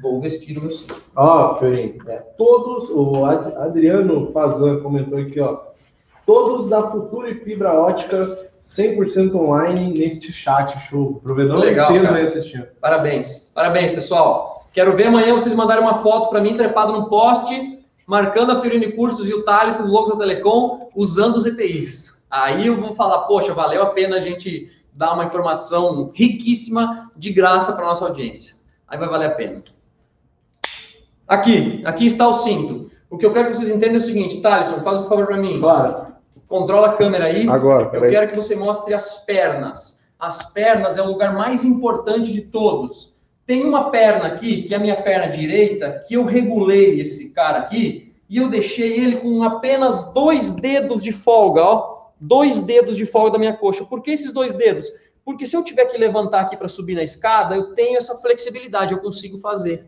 [SPEAKER 2] Vou vestir o meu cinto.
[SPEAKER 1] Ó, Fiorinho, é, todos, o Ad- Adriano Fazan comentou aqui, ó, todos da Futura e Fibra Ótica 100% online neste chat show. Provedor
[SPEAKER 2] Legal,
[SPEAKER 1] peso aí assistindo.
[SPEAKER 2] Parabéns, parabéns, pessoal. Quero ver amanhã vocês mandarem uma foto para mim trepado no poste, marcando a Fiorine Cursos e o Thales do Logos da Telecom, usando os EPIs. Aí eu vou falar, poxa, valeu a pena a gente dar uma informação riquíssima de graça para nossa audiência. Aí vai valer a pena. Aqui, aqui está o cinto. O que eu quero que vocês entendam é o seguinte, Thaleson, faz um favor para mim.
[SPEAKER 1] Claro.
[SPEAKER 2] Controla a câmera aí.
[SPEAKER 1] Agora,
[SPEAKER 2] Eu quero que você mostre as pernas. As pernas é o lugar mais importante de todos. Tem uma perna aqui, que é a minha perna direita, que eu regulei esse cara aqui e eu deixei ele com apenas dois dedos de folga, ó. Dois dedos de folga da minha coxa. Por que esses dois dedos? Porque se eu tiver que levantar aqui para subir na escada, eu tenho essa flexibilidade, eu consigo fazer.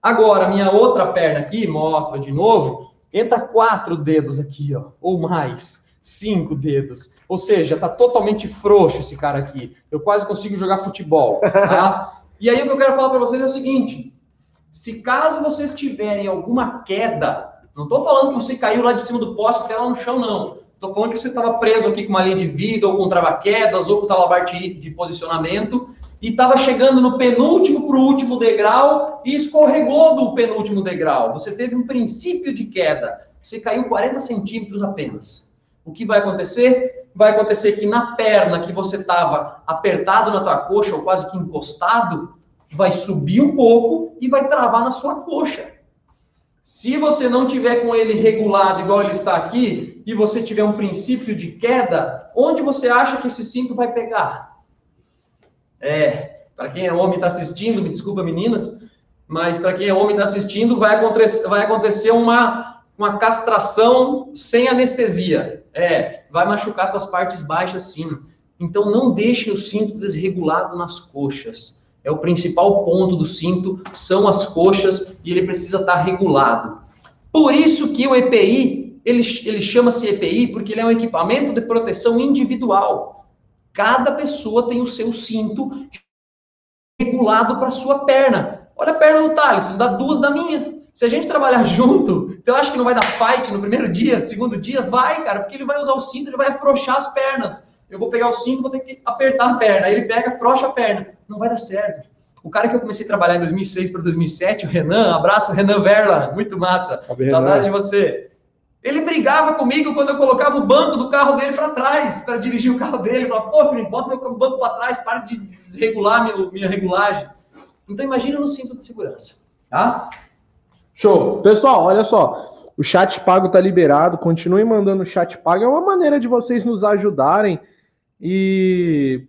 [SPEAKER 2] Agora, minha outra perna aqui, mostra de novo, entra quatro dedos aqui, ó, ou mais, cinco dedos. Ou seja, tá totalmente frouxo esse cara aqui. Eu quase consigo jogar futebol, tá? e aí o que eu quero falar para vocês é o seguinte: se caso vocês tiverem alguma queda, não tô falando que você caiu lá de cima do poste até lá no chão, não. Tô falando que você estava preso aqui com uma linha de vida, ou com trava-quedas, ou com talabarte de posicionamento, e estava chegando no penúltimo para o último degrau e escorregou do penúltimo degrau. Você teve um princípio de queda. Você caiu 40 centímetros apenas. O que vai acontecer? Vai acontecer que na perna que você estava apertado na tua coxa ou quase que encostado, vai subir um pouco e vai travar na sua coxa. Se você não tiver com ele regulado igual ele está aqui e você tiver um princípio de queda, onde você acha que esse cinto vai pegar? É, para quem é homem está assistindo, me desculpa meninas, mas para quem é homem está assistindo, vai acontecer, vai acontecer uma, uma castração sem anestesia. É, vai machucar suas partes baixas sim. Então não deixe o cinto desregulado nas coxas. É o principal ponto do cinto, são as coxas e ele precisa estar regulado. Por isso que o EPI, ele, ele chama-se EPI porque ele é um equipamento de proteção individual. Cada pessoa tem o seu cinto regulado para sua perna. Olha a perna do Thales, dá duas da minha. Se a gente trabalhar junto, então eu acho que não vai dar fight no primeiro dia, no segundo dia? Vai, cara, porque ele vai usar o cinto, ele vai afrouxar as pernas. Eu vou pegar o cinto, vou ter que apertar a perna. Aí ele pega, afrouxa a perna. Não vai dar certo. O cara que eu comecei a trabalhar em 2006 para 2007, o Renan, abraço, Renan Verla, muito massa. Saudade
[SPEAKER 1] Renan.
[SPEAKER 2] de você. Ele brigava comigo quando eu colocava o banco do carro dele para trás, para dirigir o carro dele. Ele falava, pô, Felipe, bota meu banco para trás, para de desregular meu, minha regulagem. Então imagina no cinto de segurança, tá?
[SPEAKER 1] Show. Pessoal, olha só. O chat pago tá liberado. Continue mandando o chat pago. É uma maneira de vocês nos ajudarem. E,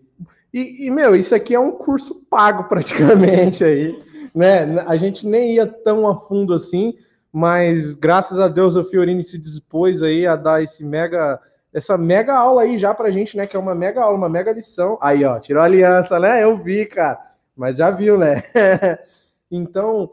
[SPEAKER 1] e, e, meu, isso aqui é um curso pago praticamente aí. Né? A gente nem ia tão a fundo assim, mas graças a Deus o Fiorini se dispôs aí a dar esse mega, essa mega aula aí já pra gente, né? Que é uma mega aula, uma mega lição. Aí, ó, tirou a aliança, né? Eu vi, cara. Mas já viu, né? Então,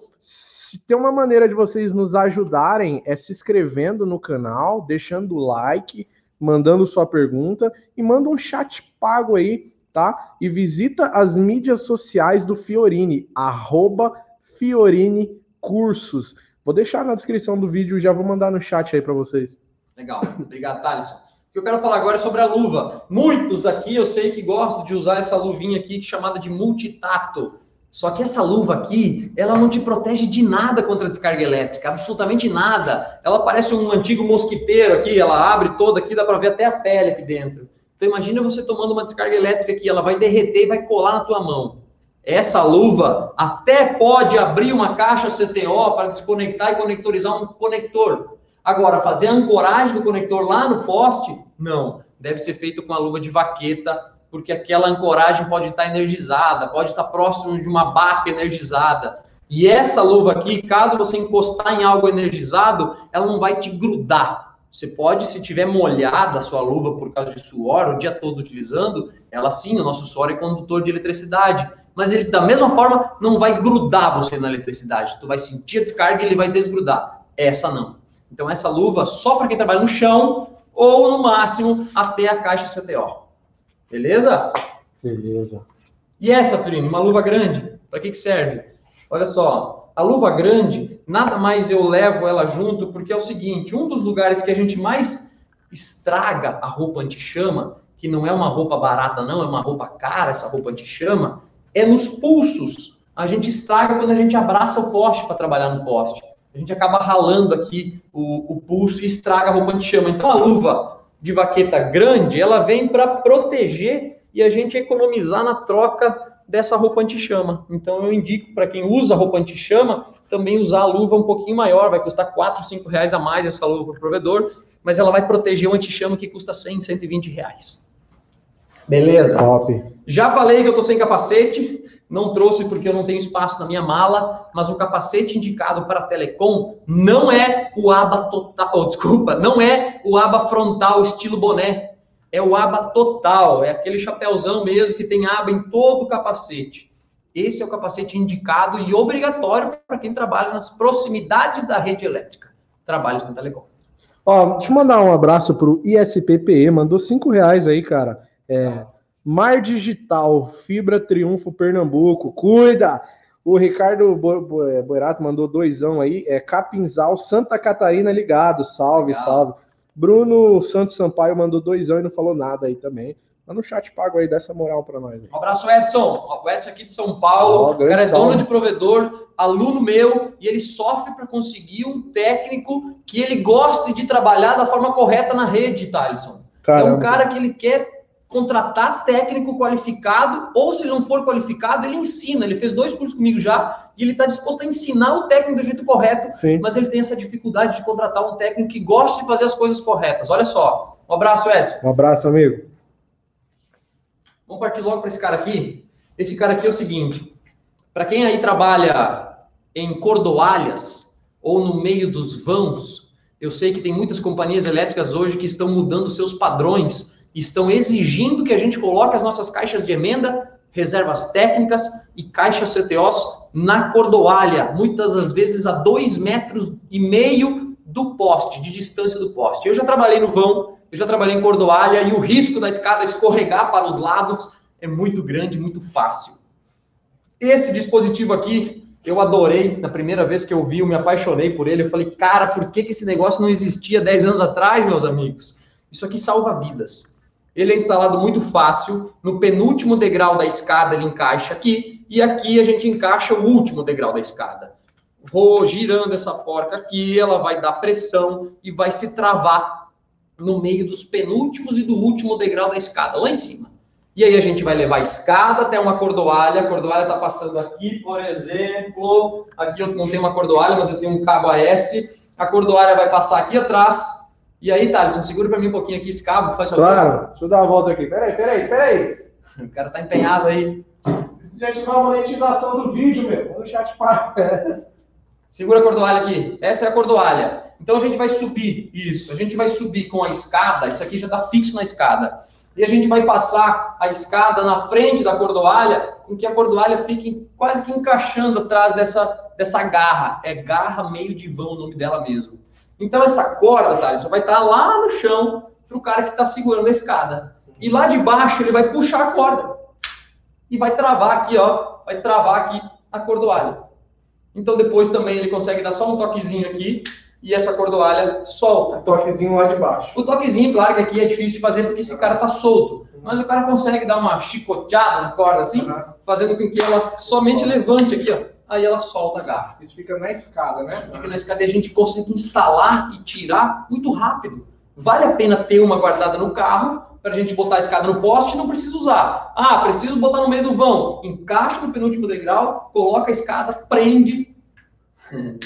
[SPEAKER 1] se tem uma maneira de vocês nos ajudarem é se inscrevendo no canal, deixando o like, mandando sua pergunta e manda um chat pago aí, tá? E visita as mídias sociais do Fiorini, arroba Fiorini Cursos. Vou deixar na descrição do vídeo e já vou mandar no chat aí para vocês.
[SPEAKER 2] Legal, obrigado, Thaleson. O que eu quero falar agora é sobre a luva. Muitos aqui eu sei que gostam de usar essa luvinha aqui chamada de multitato. Só que essa luva aqui, ela não te protege de nada contra a descarga elétrica, absolutamente nada. Ela parece um antigo mosquiteiro aqui, ela abre toda aqui, dá para ver até a pele aqui dentro. Então imagina você tomando uma descarga elétrica aqui, ela vai derreter e vai colar na tua mão. Essa luva até pode abrir uma caixa CTO para desconectar e conectorizar um conector. Agora, fazer a ancoragem do conector lá no poste, não. deve ser feito com a luva de vaqueta, porque aquela ancoragem pode estar energizada, pode estar próximo de uma baca energizada. E essa luva aqui, caso você encostar em algo energizado, ela não vai te grudar. Você pode, se tiver molhada a sua luva por causa de suor, o dia todo utilizando, ela sim, o nosso suor é condutor de eletricidade. Mas ele, da mesma forma, não vai grudar você na eletricidade. Tu vai sentir a descarga e ele vai desgrudar. Essa não. Então, essa luva só para quem trabalha no chão ou, no máximo, até a caixa CTO. Beleza?
[SPEAKER 1] Beleza.
[SPEAKER 2] E essa, Firino, uma luva grande, para que, que serve? Olha só, a luva grande, nada mais eu levo ela junto, porque é o seguinte, um dos lugares que a gente mais estraga a roupa anti-chama, que não é uma roupa barata não, é uma roupa cara, essa roupa anti-chama, é nos pulsos. A gente estraga quando a gente abraça o poste para trabalhar no poste. A gente acaba ralando aqui o, o pulso e estraga a roupa anti-chama. Então a luva de vaqueta grande, ela vem para proteger e a gente economizar na troca dessa roupa anti-chama. Então eu indico para quem usa roupa anti-chama também usar a luva um pouquinho maior, vai custar 4, 5 reais a mais essa luva para o provedor, mas ela vai proteger o anti-chama que custa 100, 120 reais. Beleza?
[SPEAKER 1] Top.
[SPEAKER 2] Já falei que eu estou sem capacete, não trouxe porque eu não tenho espaço na minha mala, mas o capacete indicado para telecom não é o aba total, oh, desculpa, não é o aba frontal estilo boné, é o aba total, é aquele chapéuzão mesmo que tem aba em todo o capacete. Esse é o capacete indicado e obrigatório para quem trabalha nas proximidades da rede elétrica. Trabalhos com telecom.
[SPEAKER 1] Ó, deixa eu mandar um abraço pro ISPPE, mandou cinco reais aí, cara. É, Mar Digital, Fibra Triunfo Pernambuco, cuida! O Ricardo Boerato mandou doisão aí, é Capinzal, Santa Catarina ligado, salve, Legal. salve. Bruno Santos Sampaio mandou doisão e não falou nada aí também. Mas no chat pago aí, dessa moral para nós.
[SPEAKER 2] Um abraço, Edson. O Edson aqui de São Paulo. Oh, o cara é dono de provedor, aluno meu, e ele sofre para conseguir um técnico que ele goste de trabalhar da forma correta na rede, Thaleson. É um cara que ele quer contratar técnico qualificado, ou se ele não for qualificado, ele ensina. Ele fez dois cursos comigo já, e ele está disposto a ensinar o técnico do jeito correto, Sim. mas ele tem essa dificuldade de contratar um técnico que goste de fazer as coisas corretas. Olha só. Um abraço, Edson.
[SPEAKER 1] Um abraço, amigo.
[SPEAKER 2] Vamos partir logo para esse cara aqui. Esse cara aqui é o seguinte: para quem aí trabalha em cordoalhas ou no meio dos vãos, eu sei que tem muitas companhias elétricas hoje que estão mudando seus padrões estão exigindo que a gente coloque as nossas caixas de emenda, reservas técnicas e caixas CTOs na cordoalha, muitas das vezes a dois metros e meio do poste, de distância do poste. Eu já trabalhei no vão, eu já trabalhei em cordoalha e o risco da escada escorregar para os lados é muito grande, muito fácil. Esse dispositivo aqui, eu adorei. Na primeira vez que eu vi, eu me apaixonei por ele. Eu falei, cara, por que, que esse negócio não existia 10 anos atrás, meus amigos? Isso aqui salva vidas. Ele é instalado muito fácil, no penúltimo degrau da escada ele encaixa aqui, e aqui a gente encaixa o último degrau da escada. Vou girando essa porca aqui, ela vai dar pressão e vai se travar no meio dos penúltimos e do último degrau da escada, lá em cima. E aí a gente vai levar a escada até uma cordoalha, a cordoalha está passando aqui, por exemplo, aqui eu não tenho uma cordoalha, mas eu tenho um cabo AS, a cordoalha vai passar aqui atrás, e aí, Thales, segura para mim um pouquinho aqui esse cabo, faz
[SPEAKER 1] Claro, deixa eu dar uma volta aqui. Peraí, peraí, peraí.
[SPEAKER 2] O cara tá empenhado aí.
[SPEAKER 1] Se já tiver uma monetização do vídeo, meu, no chat para.
[SPEAKER 2] Segura a cordoalha aqui. Essa é a cordoalha. Então a gente vai subir isso. A gente vai subir com a escada. Isso aqui já está fixo na escada. E a gente vai passar a escada na frente da cordoalha, com que a cordoalha fique quase que encaixando atrás dessa, dessa garra. É garra meio de vão o nome dela mesmo. Então essa corda, Thales, vai estar lá no chão para o cara que está segurando a escada. E lá de baixo ele vai puxar a corda. E vai travar aqui, ó. Vai travar aqui a cordoalha. Então depois também ele consegue dar só um toquezinho aqui e essa cordoalha solta. O
[SPEAKER 1] toquezinho lá de baixo.
[SPEAKER 2] O toquezinho, claro que aqui é difícil de fazer porque esse cara tá solto. Mas o cara consegue dar uma chicoteada na corda assim, uhum. fazendo com que ela somente levante aqui, ó aí ela solta a garra.
[SPEAKER 1] Isso fica na escada, né? Isso
[SPEAKER 2] fica na escada e a gente consegue instalar e tirar muito rápido. Vale a pena ter uma guardada no carro para a gente botar a escada no poste e não precisa usar. Ah, preciso botar no meio do vão. Encaixa no penúltimo degrau, coloca a escada, prende.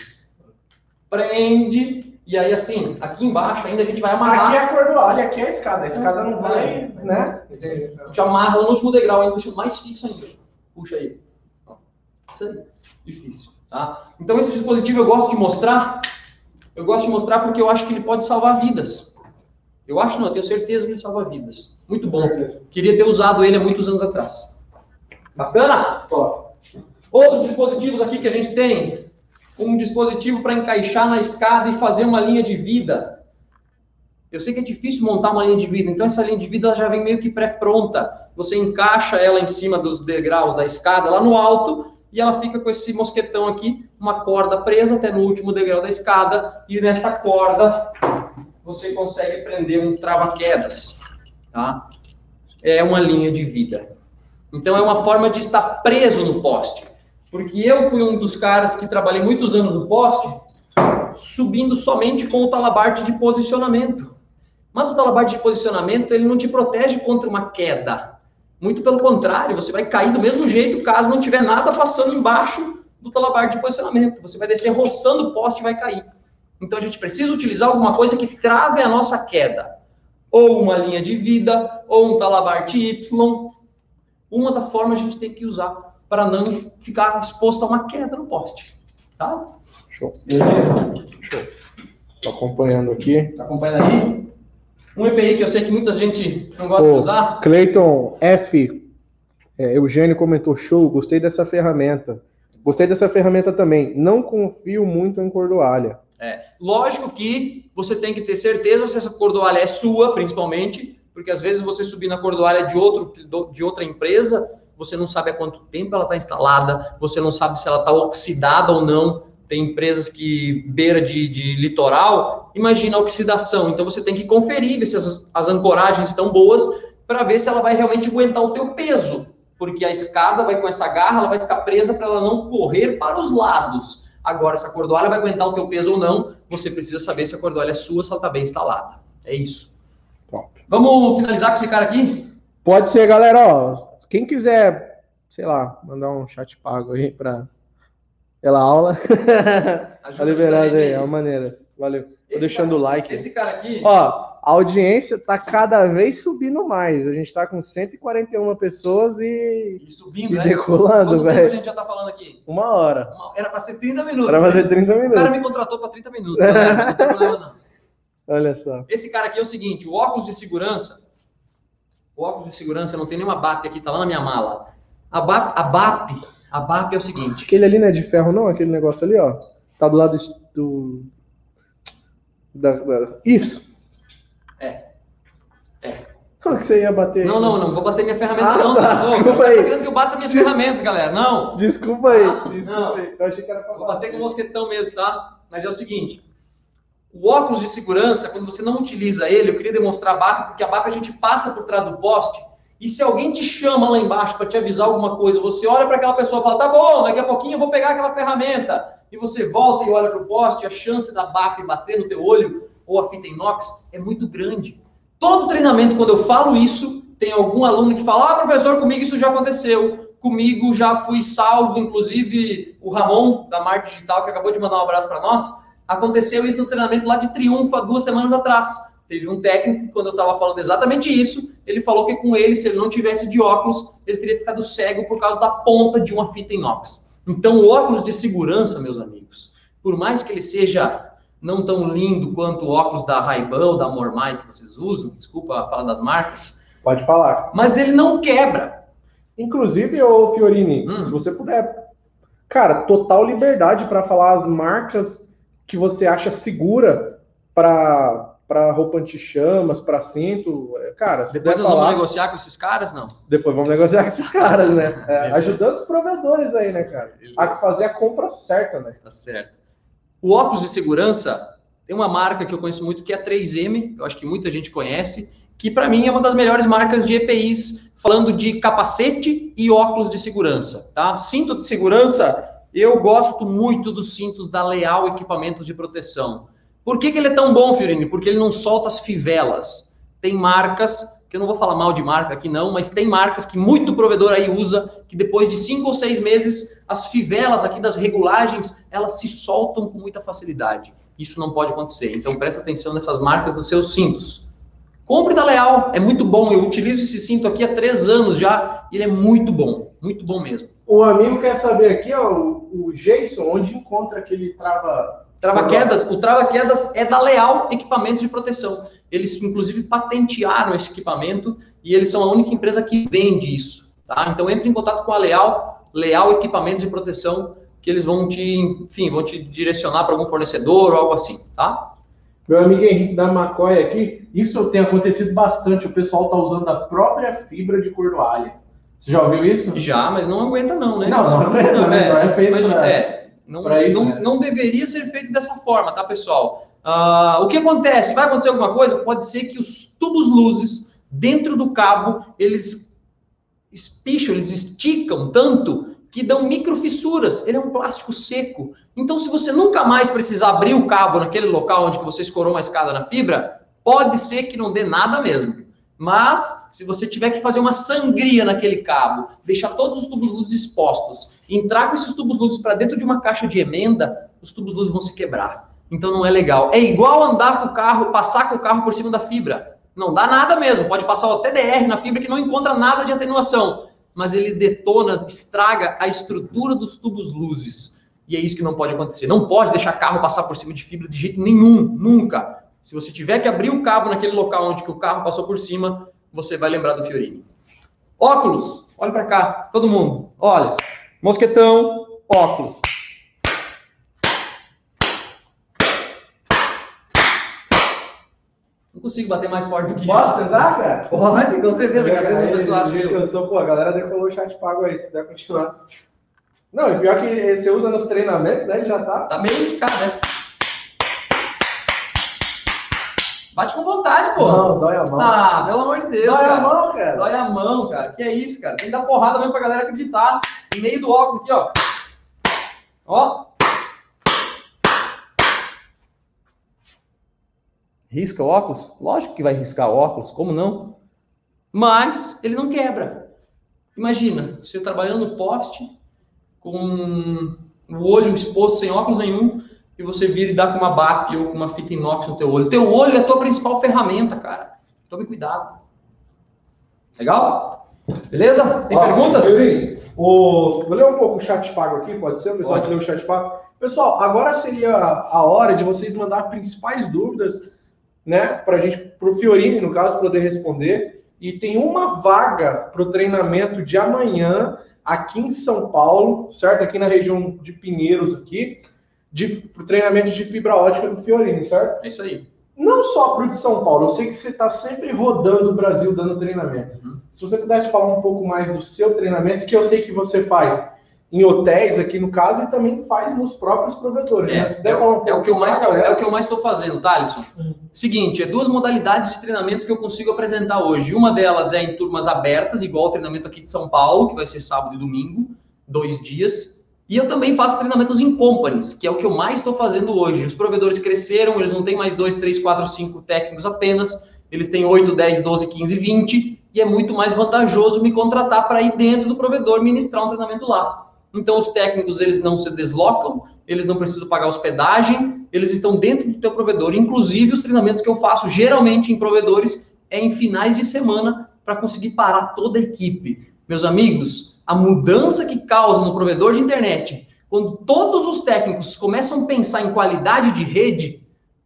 [SPEAKER 2] prende E aí, assim, aqui embaixo ainda a gente vai amarrar.
[SPEAKER 1] Aqui é a cordoalha, aqui é a escada. A escada não vai, né?
[SPEAKER 2] A gente amarra no último degrau ainda, deixa mais fixo ainda. Puxa aí. Isso aí. Difícil, tá? Então esse dispositivo eu gosto de mostrar. Eu gosto de mostrar porque eu acho que ele pode salvar vidas. Eu acho não, eu tenho certeza que ele salva vidas. Muito bom. Queria ter usado ele há muitos anos atrás. Bacana? Top. Outros dispositivos aqui que a gente tem. Um dispositivo para encaixar na escada e fazer uma linha de vida. Eu sei que é difícil montar uma linha de vida, então essa linha de vida já vem meio que pré-pronta. Você encaixa ela em cima dos degraus da escada, lá no alto, e ela fica com esse mosquetão aqui, uma corda presa até no último degrau da escada, e nessa corda você consegue prender um trava-quedas, tá? É uma linha de vida. Então é uma forma de estar preso no poste. Porque eu fui um dos caras que trabalhei muitos anos no poste, subindo somente com o talabarte de posicionamento. Mas o talabarte de posicionamento, ele não te protege contra uma queda. Muito pelo contrário, você vai cair do mesmo jeito caso não tiver nada passando embaixo do talabarte de posicionamento. Você vai descer roçando o poste e vai cair. Então a gente precisa utilizar alguma coisa que trave a nossa queda. Ou uma linha de vida, ou um talabarte Y. Uma da forma a gente tem que usar para não ficar exposto a uma queda no poste. Tá?
[SPEAKER 1] Show. Beleza? Show. Tô acompanhando aqui.
[SPEAKER 2] Tá acompanhando aí? Um EPI que eu sei que muita gente não gosta
[SPEAKER 1] Ô,
[SPEAKER 2] de usar.
[SPEAKER 1] Cleiton F. é, Eugênio comentou: show, gostei dessa ferramenta. Gostei dessa ferramenta também. Não confio muito em cordoalha.
[SPEAKER 2] É, lógico que você tem que ter certeza se essa cordoalha é sua, principalmente, porque às vezes você subir na cordoalha de, outro, de outra empresa, você não sabe há quanto tempo ela está instalada, você não sabe se ela está oxidada ou não. Tem empresas que beira de, de, litoral, imagina a oxidação. Então você tem que conferir ver se as, as ancoragens estão boas para ver se ela vai realmente aguentar o teu peso, porque a escada vai com essa garra, ela vai ficar presa para ela não correr para os lados. Agora, se a cordoalha vai aguentar o teu peso ou não, você precisa saber se a cordoalha é sua, se ela está bem instalada. É isso. Top. Vamos finalizar com esse cara aqui?
[SPEAKER 1] Pode ser, galera. Ó, quem quiser, sei lá, mandar um chat pago aí para pela aula, tá liberado aí, é uma maneira. Valeu. Tô deixando o like.
[SPEAKER 2] Esse cara aqui.
[SPEAKER 1] Ó, a audiência tá cada vez subindo mais. A gente tá com 141 pessoas e.
[SPEAKER 2] E subindo,
[SPEAKER 1] e
[SPEAKER 2] né?
[SPEAKER 1] decolando,
[SPEAKER 2] Quanto tempo a
[SPEAKER 1] velho.
[SPEAKER 2] gente já tá falando aqui?
[SPEAKER 1] Uma hora.
[SPEAKER 2] Uma- Era para ser 30 minutos.
[SPEAKER 1] Para fazer
[SPEAKER 2] né?
[SPEAKER 1] 30
[SPEAKER 2] O cara
[SPEAKER 1] minutos.
[SPEAKER 2] me contratou para 30 minutos. galera. Não tem problema, não.
[SPEAKER 1] Olha só.
[SPEAKER 2] Esse cara aqui é o seguinte: o óculos de segurança. O óculos de segurança não tem nenhuma BAP aqui, tá lá na minha mala. A BAP, a BAP, a BAP é o seguinte.
[SPEAKER 1] Aquele ali não é de ferro, não? Aquele negócio ali, ó. Tá do lado do. Da, da- Isso.
[SPEAKER 2] É. É.
[SPEAKER 1] Como que você ia bater?
[SPEAKER 2] Não, não, não vou bater minha ferramenta,
[SPEAKER 1] Ah,
[SPEAKER 2] não.
[SPEAKER 1] tá,
[SPEAKER 2] tá?
[SPEAKER 1] Desculpa
[SPEAKER 2] eu
[SPEAKER 1] aí.
[SPEAKER 2] Tô querendo que eu bata minhas
[SPEAKER 1] Des-
[SPEAKER 2] ferramentas, galera. Não.
[SPEAKER 1] Desculpa aí.
[SPEAKER 2] Ah,
[SPEAKER 1] desculpa
[SPEAKER 2] não.
[SPEAKER 1] aí. Eu achei que era pra
[SPEAKER 2] Vou bater com mosquetão mesmo, tá? Mas é o seguinte: o óculos de segurança, quando você não utiliza ele, eu queria demonstrar a BAP, porque a BAP a gente passa por trás do poste. E se alguém te chama lá embaixo para te avisar alguma coisa, você olha para aquela pessoa e fala: tá bom, daqui a pouquinho eu vou pegar aquela ferramenta. E você volta e olha para o poste, a chance da BAP bater no teu olho ou a fita inox é muito grande. Todo treinamento, quando eu falo isso, tem algum aluno que fala: ah, professor, comigo isso já aconteceu. Comigo já fui salvo, inclusive o Ramon, da Marte Digital, que acabou de mandar um abraço para nós. Aconteceu isso no treinamento lá de Triunfo há duas semanas atrás. Teve um técnico, quando eu estava falando exatamente isso, ele falou que com ele, se ele não tivesse de óculos, ele teria ficado cego por causa da ponta de uma fita inox. Então, o óculos de segurança, meus amigos, por mais que ele seja não tão lindo quanto o óculos da Ray-Ban ou da Mormai que vocês usam, desculpa falar das marcas,
[SPEAKER 1] Pode falar.
[SPEAKER 2] mas ele não quebra.
[SPEAKER 1] Inclusive, ô Fiorini,
[SPEAKER 2] Hum.
[SPEAKER 1] se você puder, cara, total liberdade para falar as marcas que você acha segura para para roupa anti-chamas, para cinto, é, cara,
[SPEAKER 2] Depois nós vamos
[SPEAKER 1] falar,
[SPEAKER 2] negociar com esses caras, não?
[SPEAKER 1] depois vamos negociar com esses caras, né? É,
[SPEAKER 2] Beleza.
[SPEAKER 1] ajudando os provedores aí, né, cara? A fazer a compra certa, né?
[SPEAKER 2] Tá certo. O óculos de segurança tem uma marca que eu conheço muito que é a 3M, eu acho que muita gente conhece, que para mim é uma das melhores marcas de EPIs, falando de capacete e óculos de segurança, tá? Cinto de segurança, eu gosto muito dos cintos da Leal Equipamentos de Proteção. Por que, que ele é tão bom, Fiorini? Porque ele não solta as fivelas. Tem marcas, que eu não vou falar mal de marca aqui não, mas tem marcas que muito provedor aí usa, que depois de cinco ou seis meses, as fivelas aqui das regulagens, elas se soltam com muita facilidade. Isso não pode acontecer. Então presta atenção nessas marcas dos seus cintos. Compre da Leal, é muito bom. Eu utilizo esse cinto aqui há três anos já. Ele é muito bom, muito bom mesmo.
[SPEAKER 1] O amigo quer saber aqui, ó, o Jason, onde encontra aquele trava.
[SPEAKER 2] Trava-quedas, o trava-quedas é da Leal Equipamentos de Proteção. Eles, inclusive, patentearam esse equipamento e eles são a única empresa que vende isso. Tá? Então, entre em contato com a Leal, Leal Equipamentos de Proteção, que eles vão te, enfim, vão te direcionar para algum fornecedor ou algo assim, tá?
[SPEAKER 1] Meu amigo Henrique da Macoy aqui, isso tem acontecido bastante. O pessoal está usando a própria fibra de cordoalha. Você já ouviu isso?
[SPEAKER 2] Já, mas não aguenta não, né?
[SPEAKER 1] Não, não aguenta, não, né? Não é feito
[SPEAKER 2] mas, é, não,
[SPEAKER 1] isso,
[SPEAKER 2] não,
[SPEAKER 1] né?
[SPEAKER 2] não deveria ser feito dessa forma, tá, pessoal? Ah, o que acontece? Vai acontecer alguma coisa? Pode ser que os tubos luzes dentro do cabo, eles espicham, eles esticam tanto que dão microfissuras. Ele é um plástico seco. Então, se você nunca mais precisar abrir o cabo naquele local onde você escorou uma escada na fibra, pode ser que não dê nada mesmo. Mas, se você tiver que fazer uma sangria naquele cabo, deixar todos os tubos luzes expostos, entrar com esses tubos luzes para dentro de uma caixa de emenda, os tubos luzes vão se quebrar. Então não é legal. É igual andar com o carro, passar com o carro por cima da fibra. Não dá nada mesmo. Pode passar o TDR na fibra que não encontra nada de atenuação. Mas ele detona, estraga a estrutura dos tubos luzes. E é isso que não pode acontecer. Não pode deixar carro passar por cima de fibra de jeito nenhum, nunca. Se você tiver que abrir o cabo naquele local onde que o carro passou por cima, você vai lembrar do Fiorini. Óculos, olha para cá, todo mundo. Olha, mosquetão, óculos. Não consigo bater mais forte do que
[SPEAKER 1] Posso
[SPEAKER 2] isso.
[SPEAKER 1] tentar, cara?
[SPEAKER 2] Pode, com certeza, que às vezes as
[SPEAKER 1] Aí,
[SPEAKER 2] pessoas
[SPEAKER 1] do
[SPEAKER 2] acham
[SPEAKER 1] jeito
[SPEAKER 2] que
[SPEAKER 1] que eu sou, pô, a galera decolou o chat pago aí, se puder continuar. Não, e pior que você usa nos treinamentos, né? Ele já tá.
[SPEAKER 2] tá meio escado, né? Bate com vontade, pô.
[SPEAKER 1] Não, dói a mão.
[SPEAKER 2] Ah, pelo amor de Deus,
[SPEAKER 1] dói
[SPEAKER 2] cara.
[SPEAKER 1] a mão, cara.
[SPEAKER 2] Dói a mão, cara. Que é isso, cara? Tem que dar porrada mesmo pra galera acreditar. No meio do óculos aqui, ó. Ó. Risca o óculos? Lógico que vai riscar o óculos, como não? Mas ele não quebra. Imagina, você trabalhando no poste, com o olho exposto sem óculos nenhum, e você vira e dá com uma BAP ou com uma fita inox no teu olho. Teu olho é a tua principal ferramenta, cara. Tome cuidado. Legal? Beleza? Tem
[SPEAKER 1] Ó,
[SPEAKER 2] perguntas?
[SPEAKER 1] Yuri, o... Vou ler um pouco o chat pago aqui, pode ser? O pessoal
[SPEAKER 2] Pode.
[SPEAKER 1] que o chat pago. Pessoal, agora seria a hora de vocês mandar principais dúvidas, né? Pra gente, pro Fiorini, no caso, poder responder. E tem uma vaga pro treinamento de amanhã aqui em São Paulo, certo? Aqui na região de Pinheiros aqui, de, treinamento de fibra ótica do Fiorini, certo?
[SPEAKER 2] É isso aí.
[SPEAKER 1] Não só pro de São Paulo, eu sei que você está sempre rodando o Brasil dando treinamento.
[SPEAKER 2] Uhum.
[SPEAKER 1] Se você pudesse falar um pouco mais do seu treinamento, que eu sei que você faz em hotéis aqui no caso e também faz nos próprios provedores. né?
[SPEAKER 2] É,
[SPEAKER 1] puder
[SPEAKER 2] é,
[SPEAKER 1] um
[SPEAKER 2] o- é o que eu mais
[SPEAKER 1] galera.
[SPEAKER 2] é o que eu mais estou fazendo, Thaleson.
[SPEAKER 1] Hum.
[SPEAKER 2] Seguinte, é duas modalidades de treinamento que eu consigo apresentar hoje. Uma delas é em turmas abertas, igual o treinamento aqui de São Paulo, que vai ser sábado e domingo, dois dias. E eu também faço treinamentos em companies, que é o que eu mais estou fazendo hoje. Os provedores cresceram, eles não têm mais dois, três, quatro, cinco técnicos apenas. Eles têm 8, 10, 12, 15, 20. E é muito mais vantajoso me contratar para ir dentro do provedor ministrar um treinamento lá. Então, os técnicos, eles não se deslocam, eles não precisam pagar hospedagem, eles estão dentro do teu provedor. Inclusive, os treinamentos que eu faço, geralmente em provedores, é em finais de semana, para conseguir parar toda a equipe. Meus amigos, a mudança que causa no provedor de internet, quando todos os técnicos começam a pensar em qualidade de rede,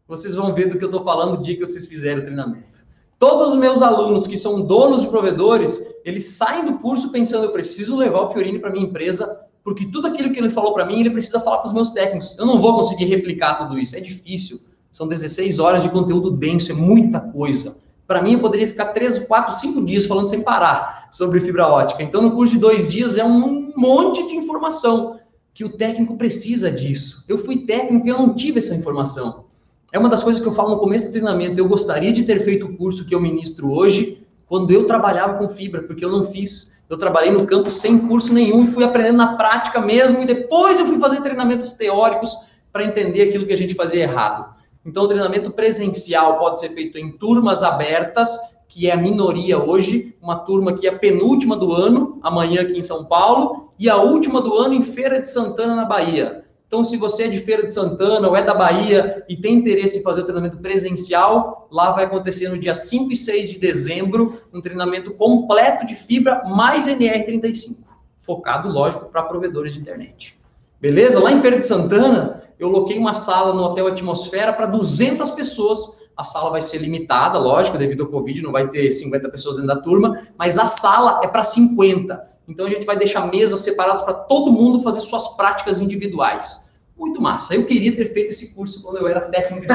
[SPEAKER 2] vocês vão ver do que eu estou falando no dia que vocês fizerem o treinamento. Todos os meus alunos que são donos de provedores, eles saem do curso pensando, eu preciso levar o Fiorini para minha empresa, porque tudo aquilo que ele falou para mim, ele precisa falar para os meus técnicos. Eu não vou conseguir replicar tudo isso, é difícil. São 16 horas de conteúdo denso, é muita coisa. Para mim, eu poderia ficar 3, 4, 5 dias falando sem parar sobre fibra ótica. Então, no curso de dois dias, é um monte de informação que o técnico precisa disso. Eu fui técnico e eu não tive essa informação. É uma das coisas que eu falo no começo do treinamento. Eu gostaria de ter feito o curso que eu ministro hoje quando eu trabalhava com fibra, porque eu não fiz. Eu trabalhei no campo sem curso nenhum e fui aprendendo na prática mesmo. E depois eu fui fazer treinamentos teóricos para entender aquilo que a gente fazia errado. Então, o treinamento presencial pode ser feito em turmas abertas, que é a minoria hoje, uma turma que é a penúltima do ano, amanhã aqui em São Paulo, e a última do ano em Feira de Santana, na Bahia. Então, se você é de Feira de Santana ou é da Bahia e tem interesse em fazer o treinamento presencial, lá vai acontecer no dia 5 e 6 de dezembro um treinamento completo de fibra mais NR35, focado, lógico, para provedores de internet. Beleza? Lá em Feira de Santana, eu loquei uma sala no Hotel Atmosfera para 200 pessoas. A sala vai ser limitada, lógico, devido ao Covid, não vai ter 50 pessoas dentro da turma, mas a sala é para 50. Então a gente vai deixar mesas separadas para todo mundo fazer suas práticas individuais. Muito massa. Eu queria ter feito esse curso quando eu era técnico de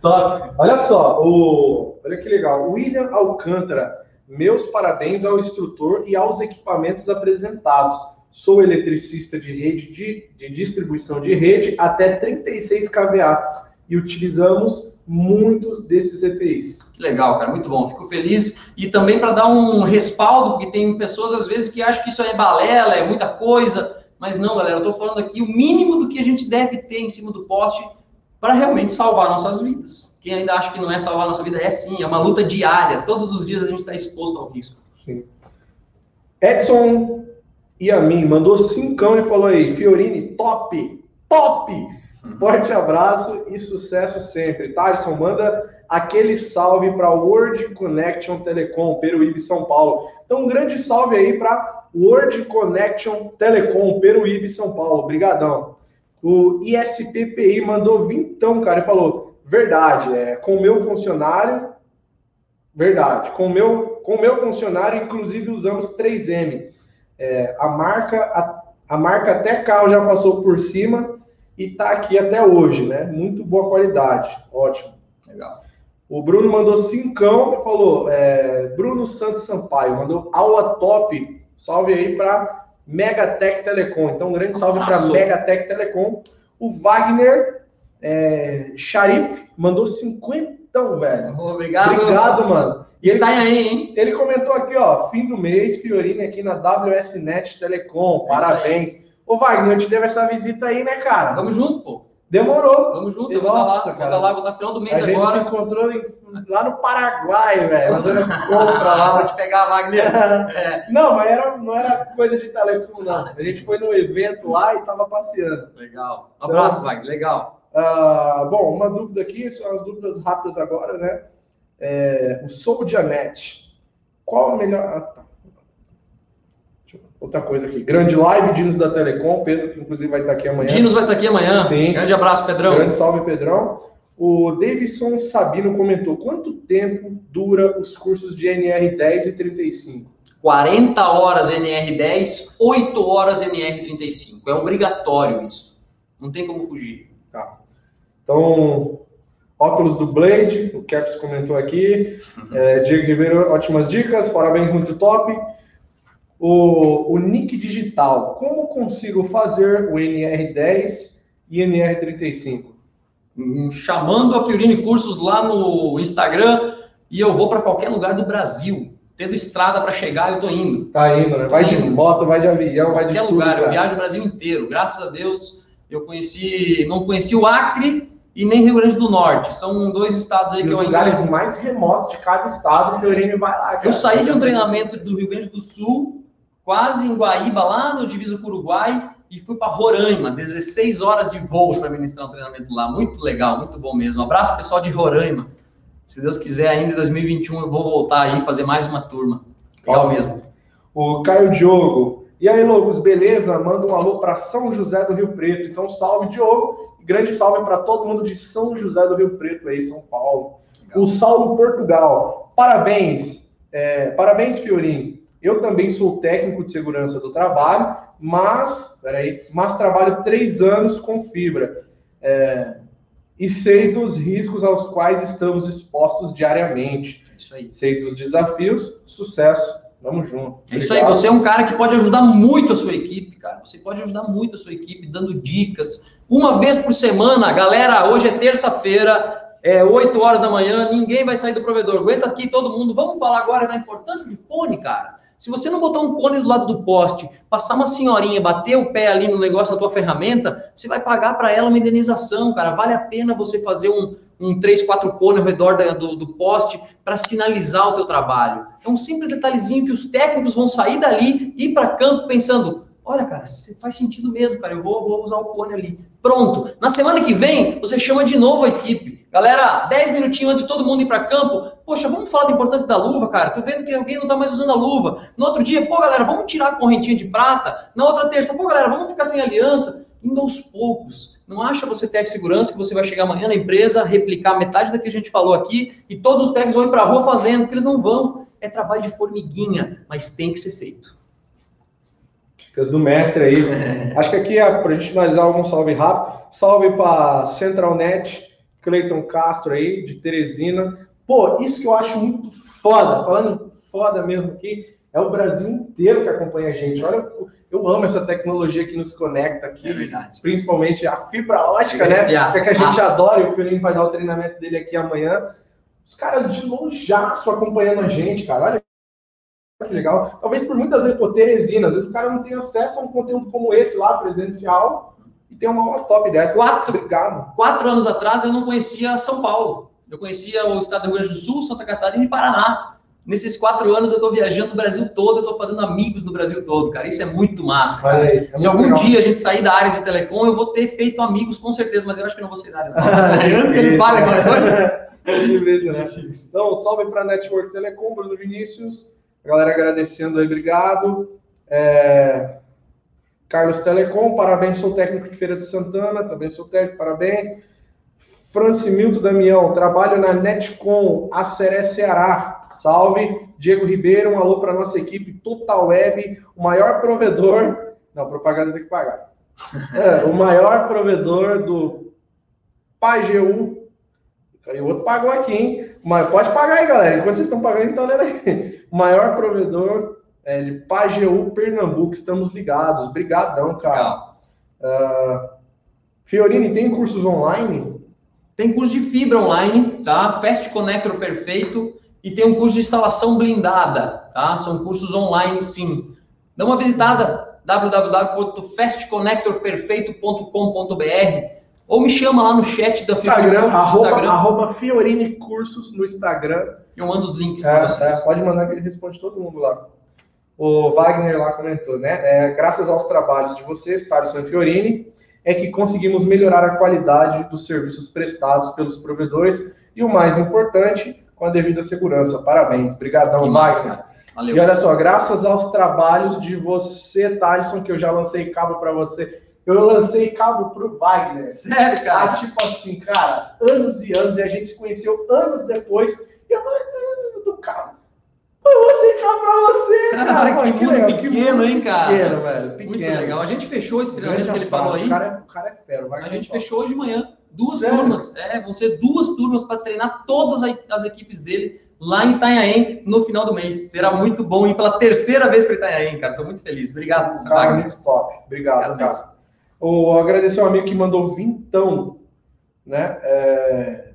[SPEAKER 1] Top. Olha só, o... olha que legal. William Alcântara, meus parabéns ao instrutor e aos equipamentos apresentados. Sou eletricista de rede de, de distribuição de rede até 36 kVA e utilizamos muitos desses EPIs.
[SPEAKER 2] Que legal, cara, muito bom. Fico feliz e também para dar um respaldo, porque tem pessoas às vezes que acham que isso é balela, é muita coisa, mas não, galera, eu estou falando aqui o mínimo do que a gente deve ter em cima do poste para realmente salvar nossas vidas. Quem ainda acha que não é salvar nossa vida é sim, é uma luta diária. Todos os dias a gente está exposto ao risco. Sim.
[SPEAKER 1] Edson e a mim mandou cincão e falou aí, Fiorini, top, top. Forte abraço e sucesso sempre. Thaleson, manda aquele salve para World Connection Telecom, Peruíbe, São Paulo. Então, um grande salve aí para World Connection Telecom, Peruíbe, São Paulo. Obrigadão. O ISPPI mandou vintão, cara, e falou, verdade, é, com o meu funcionário, verdade, com o meu, com meu funcionário, inclusive, usamos 3M. É, a marca, a, a marca até carro já passou por cima, e está aqui até hoje, né? Muito boa qualidade, ótimo. Legal. O Bruno mandou cincão e falou, é, Bruno Santos Sampaio, mandou aula top, salve aí para Megatech Telecom. Então, um grande salve para Megatech Telecom. O Wagner é, Sharif mandou cinquentão, velho.
[SPEAKER 2] Obrigado.
[SPEAKER 1] Obrigado, mano.
[SPEAKER 2] E ele tá aí, hein?
[SPEAKER 1] Ele comentou aqui, ó, fim do mês, Fiorini aqui na WSNet Telecom, é parabéns. Ô, Wagner, eu te devo essa visita aí, né, cara?
[SPEAKER 2] Vamos junto, pô.
[SPEAKER 1] Demorou.
[SPEAKER 2] Vamos junto, eu vou Nossa, estar lá, vou lá, vou estar final do mês
[SPEAKER 1] a
[SPEAKER 2] agora.
[SPEAKER 1] A gente se encontrou em, lá no Paraguai, velho, fazendo compra lá.
[SPEAKER 2] Vou te pegar, Wagner.
[SPEAKER 1] É. Não, mas era, não era coisa de telecom, não. A gente foi no evento lá e tava passeando.
[SPEAKER 2] Legal. Um abraço, então, Wagner, legal.
[SPEAKER 1] Uh, bom, uma dúvida aqui, são as dúvidas rápidas agora, né? É, o Sobo Dianete. Qual a melhor... Ah, tá. Outra coisa aqui, grande live, Dinos da Telecom, Pedro, que inclusive vai estar aqui amanhã.
[SPEAKER 2] Dinos vai estar aqui amanhã.
[SPEAKER 1] Sim.
[SPEAKER 2] Grande abraço, Pedrão.
[SPEAKER 1] Grande salve, Pedrão. O Davidson Sabino comentou: quanto tempo dura os cursos de NR10 e 35?
[SPEAKER 2] 40 horas NR10, 8 horas NR35. É obrigatório isso. Não tem como fugir.
[SPEAKER 1] Tá. Então, óculos do Blade, o Caps comentou aqui. Uhum. É, Diego Ribeiro, ótimas dicas, parabéns, muito top o, o nick digital, como consigo fazer o NR10 e NR35?
[SPEAKER 2] Hum, chamando a Fiorini Cursos lá no Instagram e eu vou para qualquer lugar do Brasil. Tendo estrada para chegar, eu tô indo.
[SPEAKER 1] Tá indo, né? Vai de moto, vai de avião, vai de
[SPEAKER 2] qualquer lugar. Tudo, eu viajo o Brasil inteiro. Graças a Deus, eu conheci, não conheci o Acre e nem Rio Grande do Norte. São dois estados aí e que eu
[SPEAKER 1] ainda. lugares mais remotos de cada estado, o Fiorini vai lá. Cara.
[SPEAKER 2] Eu saí de um treinamento do Rio Grande do Sul quase em Guaíba, lá no divisa com o Uruguai, e fui para Roraima, 16 horas de voo para ministrar um treinamento lá. Muito legal, muito bom mesmo. Um abraço pessoal de Roraima. Se Deus quiser, ainda em 2021 eu vou voltar aí fazer mais uma turma. Legal mesmo.
[SPEAKER 1] O Caio Diogo. E aí, Logos, beleza? Manda um alô para São José do Rio Preto. Então, salve, Diogo. Grande salve para todo mundo de São José do Rio Preto aí, São Paulo. Legal. O Saulo Portugal. Parabéns. É, parabéns, Fiorinho. Eu também sou técnico de segurança do trabalho, mas, peraí, mas trabalho três anos com fibra. É, e sei dos riscos aos quais estamos expostos diariamente.
[SPEAKER 2] É isso aí.
[SPEAKER 1] Sei dos desafios, sucesso. Vamos junto.
[SPEAKER 2] É isso aí, você é um cara que pode ajudar muito a sua equipe, cara. Você pode ajudar muito a sua equipe dando dicas. Uma vez por semana, galera, hoje é terça-feira, é 8 horas da manhã, ninguém vai sair do provedor. Aguenta aqui todo mundo. Vamos falar agora da importância de fone, cara. Se você não botar um cone do lado do poste, passar uma senhorinha, bater o pé ali no negócio da tua ferramenta, você vai pagar para ela uma indenização, cara. Vale a pena você fazer um, um 3, 4 cone ao redor da, do, do poste para sinalizar o teu trabalho. É um simples detalhezinho que os técnicos vão sair dali e ir para campo pensando, Olha, cara, faz sentido mesmo, cara. Eu vou, vou usar o cone ali. Pronto. Na semana que vem, você chama de novo a equipe. Galera, 10 minutinhos antes de todo mundo ir para campo, poxa, vamos falar da importância da luva, cara. Tô vendo que alguém não tá mais usando a luva. No outro dia, pô, galera, vamos tirar a correntinha de prata. Na outra terça, pô, galera, vamos ficar sem aliança. Indo aos poucos. Não acha você ter segurança que você vai chegar amanhã na empresa, replicar metade da que a gente falou aqui e todos os técnicos vão ir para rua fazendo, porque eles não vão. É trabalho de formiguinha, mas tem que ser feito.
[SPEAKER 1] Dicas do mestre aí. É. Acho que aqui é para a gente finalizar algum salve rápido. Salve para CentralNet, Cleiton Castro aí, de Teresina. Pô, isso que eu acho muito foda, falando foda mesmo aqui, é o Brasil inteiro que acompanha a gente. Olha, eu amo essa tecnologia que nos conecta aqui. É verdade. Principalmente a fibra ótica, né? É que a gente Nossa. adora e o Felipe vai dar o treinamento dele aqui amanhã. Os caras de longeaço acompanhando a gente, cara. Olha legal. Talvez por muitas vezes, pô, Teresina, às vezes o cara não tem acesso a um conteúdo como esse lá, presencial, e tem uma aula top dessa.
[SPEAKER 2] Quatro, Obrigado. quatro anos atrás eu não conhecia São Paulo. Eu conhecia o estado do Rio Grande do Sul, Santa Catarina e Paraná. Nesses quatro anos eu estou viajando no Brasil todo, eu estou fazendo amigos no Brasil todo, cara. Isso é muito massa. Cara. Aí, é Se algum legal. dia a gente sair da área de telecom, eu vou ter feito amigos com certeza, mas eu acho que não vou sair da área. Antes que ele fale alguma coisa.
[SPEAKER 1] Beleza, né? Então, salve para a Network Telecom, Bruno Vinícius. Galera agradecendo aí, obrigado. É... Carlos Telecom, parabéns, sou técnico de Feira de Santana, também sou técnico, parabéns. Francimilto Damião, trabalho na Netcom, Aceré Ceará. Salve. Diego Ribeiro, um alô para nossa equipe Total Web, o maior provedor. Não, propaganda tem que pagar. É, o maior provedor do PAGU. E o outro pagou aqui, hein? Mas pode pagar aí, galera. Enquanto vocês estão pagando, então olhando aí. O maior provedor é, de PAGU Pernambuco. Estamos ligados. Obrigadão, cara. Uh, Fiorini, tem cursos online?
[SPEAKER 2] Tem curso de fibra online, tá? Fast Connector perfeito e tem um curso de instalação blindada, tá? São cursos online, sim. Dá uma visitada www.fastconnectorperfeito.com.br ou me chama lá no chat da
[SPEAKER 1] Instagram, Cursos, arroba, Instagram. arroba Fiorini Cursos no Instagram.
[SPEAKER 2] Eu mando os links
[SPEAKER 1] é, para vocês. É, pode mandar que ele responde todo mundo lá. O Wagner lá comentou, né? É, graças aos trabalhos de vocês, Thaleson e Fiorini, é que conseguimos melhorar a qualidade dos serviços prestados pelos provedores e o mais importante, com a devida segurança. Parabéns. Obrigadão, Wagner. Valeu. E olha só, graças aos trabalhos de você, Thaleson, que eu já lancei cabo para você. Eu lancei cabo pro Wagner.
[SPEAKER 2] Sério, cara?
[SPEAKER 1] Ah, tipo assim, cara, anos e anos, e a gente se conheceu anos depois. E eu falei, do cabo eu vou aceitar pra você, cara. cara
[SPEAKER 2] que, que legal, pequeno, que hein, cara?
[SPEAKER 1] Pequeno, velho.
[SPEAKER 2] Pequeno. Muito legal. A gente fechou esse treinamento que ele falou aí. O
[SPEAKER 1] cara, é, o cara é fera.
[SPEAKER 2] a gente fechou hoje de manhã. Duas Sério? turmas. É, vão ser duas turmas para treinar todas as equipes dele lá em Itanhaém no final do mês. Será muito bom ir pela terceira vez para Itanhaém, cara. Tô muito feliz. Obrigado.
[SPEAKER 1] Cara, muito top. Obrigado, Obrigado cara. O, agradecer ao amigo que mandou vintão, né? É,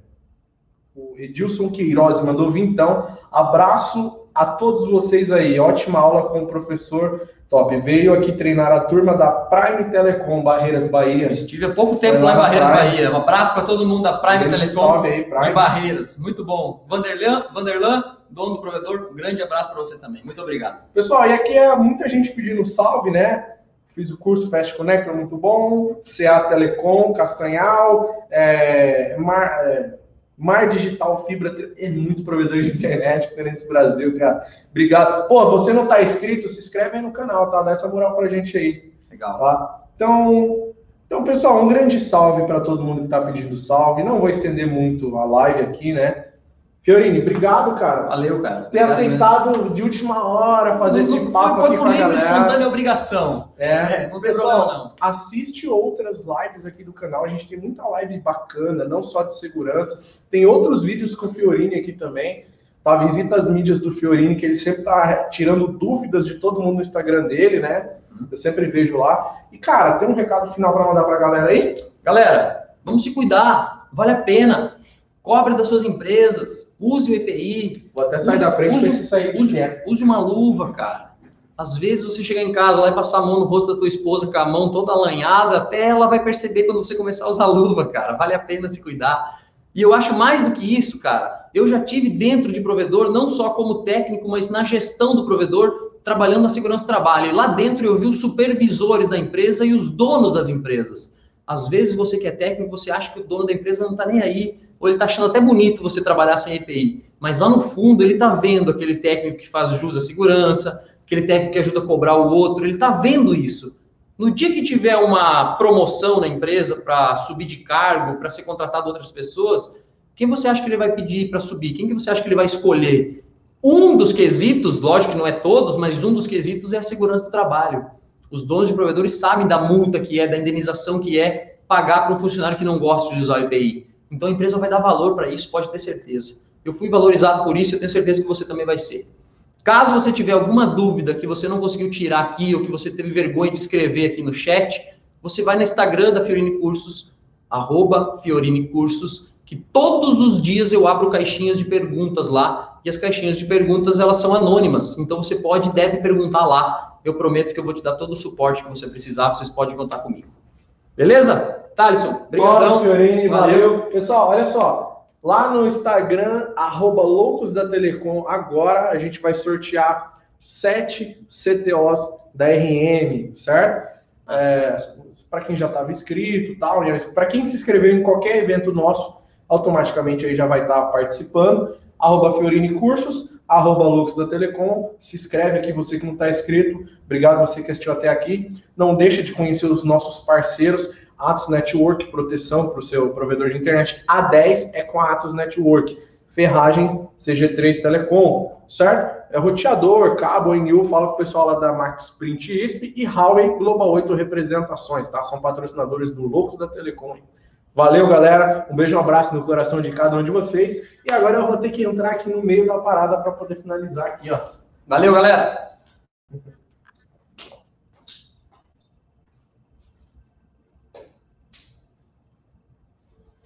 [SPEAKER 1] o Edilson Queiroz mandou vintão. Abraço a todos vocês aí. Ótima aula com o professor Top. Veio aqui treinar a turma da Prime Telecom Barreiras Bahia.
[SPEAKER 2] Estive há pouco tempo lá em Barreiras. Bahia. Um abraço para todo mundo da Prime Telecom aí, Prime. de Barreiras. Muito bom. Vanderlan, Vanderlan, dono do provedor, um grande abraço para você também. Muito obrigado.
[SPEAKER 1] Pessoal, e aqui é muita gente pedindo salve, né? Fiz o curso Fast Connector, muito bom. CA Telecom, Castanhal, é, Mar, é, Mar Digital Fibra é muito provedor de internet que tem nesse Brasil, cara. Obrigado. Pô, você não tá inscrito? Se inscreve aí no canal, tá? Dá essa moral pra gente aí.
[SPEAKER 2] Legal.
[SPEAKER 1] Tá? Então, então, pessoal, um grande salve para todo mundo que tá pedindo salve. Não vou estender muito a live aqui, né? Fiorini, obrigado, cara.
[SPEAKER 2] Valeu, cara.
[SPEAKER 1] Ter obrigado aceitado mesmo. de última hora fazer esse papo foi, aqui com a galera. Foi
[SPEAKER 2] espontânea obrigação.
[SPEAKER 1] É, é não pessoal, problema, não. assiste outras lives aqui do canal. A gente tem muita live bacana, não só de segurança. Tem outros vídeos com o Fiorini aqui também. Tá? Visita as mídias do Fiorini, que ele sempre tá tirando dúvidas de todo mundo no Instagram dele, né? Eu sempre vejo lá. E, cara, tem um recado final para mandar pra galera aí?
[SPEAKER 2] Galera, vamos se cuidar. Vale a pena cobre das suas empresas, use o EPI.
[SPEAKER 1] Vou até sair use, da frente use, se sair
[SPEAKER 2] use, use uma luva, cara. Às vezes você chegar em casa e passar a mão no rosto da tua esposa com a mão toda alanhada, até ela vai perceber quando você começar a usar a luva, cara. Vale a pena se cuidar. E eu acho mais do que isso, cara. Eu já tive dentro de provedor, não só como técnico, mas na gestão do provedor, trabalhando na segurança do trabalho. E lá dentro eu vi os supervisores da empresa e os donos das empresas. Às vezes você que é técnico, você acha que o dono da empresa não está nem aí, ou ele está achando até bonito você trabalhar sem EPI. Mas lá no fundo ele está vendo aquele técnico que faz jus à segurança, aquele técnico que ajuda a cobrar o outro, ele está vendo isso. No dia que tiver uma promoção na empresa para subir de cargo, para ser contratado outras pessoas, quem você acha que ele vai pedir para subir? Quem que você acha que ele vai escolher? Um dos quesitos, lógico que não é todos, mas um dos quesitos é a segurança do trabalho. Os donos de provedores sabem da multa que é, da indenização que é pagar para um funcionário que não gosta de usar o IPI. Então a empresa vai dar valor para isso, pode ter certeza. Eu fui valorizado por isso, eu tenho certeza que você também vai ser. Caso você tiver alguma dúvida que você não conseguiu tirar aqui ou que você teve vergonha de escrever aqui no chat, você vai no Instagram da Fiorini Cursos, arroba Fiorini Cursos, que todos os dias eu abro caixinhas de perguntas lá e as caixinhas de perguntas elas são anônimas, então você pode e deve perguntar lá. Eu prometo que eu vou te dar todo o suporte que você precisar, vocês podem contar comigo. Beleza? Thaleson,
[SPEAKER 1] obrigado. Fiorini, valeu. valeu. Pessoal, olha só, Lá no Instagram, arroba Loucos da Telecom, agora a gente vai sortear sete CTOs da RM, certo? É, para quem já estava inscrito tal, para quem se inscreveu em qualquer evento nosso, automaticamente aí já vai estar tá participando. Arroba Fiorini Cursos, arroba Lux da Telecom, se inscreve aqui, você que não está inscrito, obrigado você que assistiu até aqui. Não deixa de conhecer os nossos parceiros, Atos Network, proteção para o seu provedor de internet. A10 é com a Atos Network. Ferragens CG3 Telecom, certo? É roteador, cabo, NU, fala com o pessoal lá da Max Print ISP e Huawei Global 8 representações, tá? São patrocinadores do Loucos da Telecom. Valeu, galera. Um beijo, um abraço no coração de cada um de vocês. E agora eu vou ter que entrar aqui no meio da parada para poder finalizar aqui, ó.
[SPEAKER 2] Valeu, galera.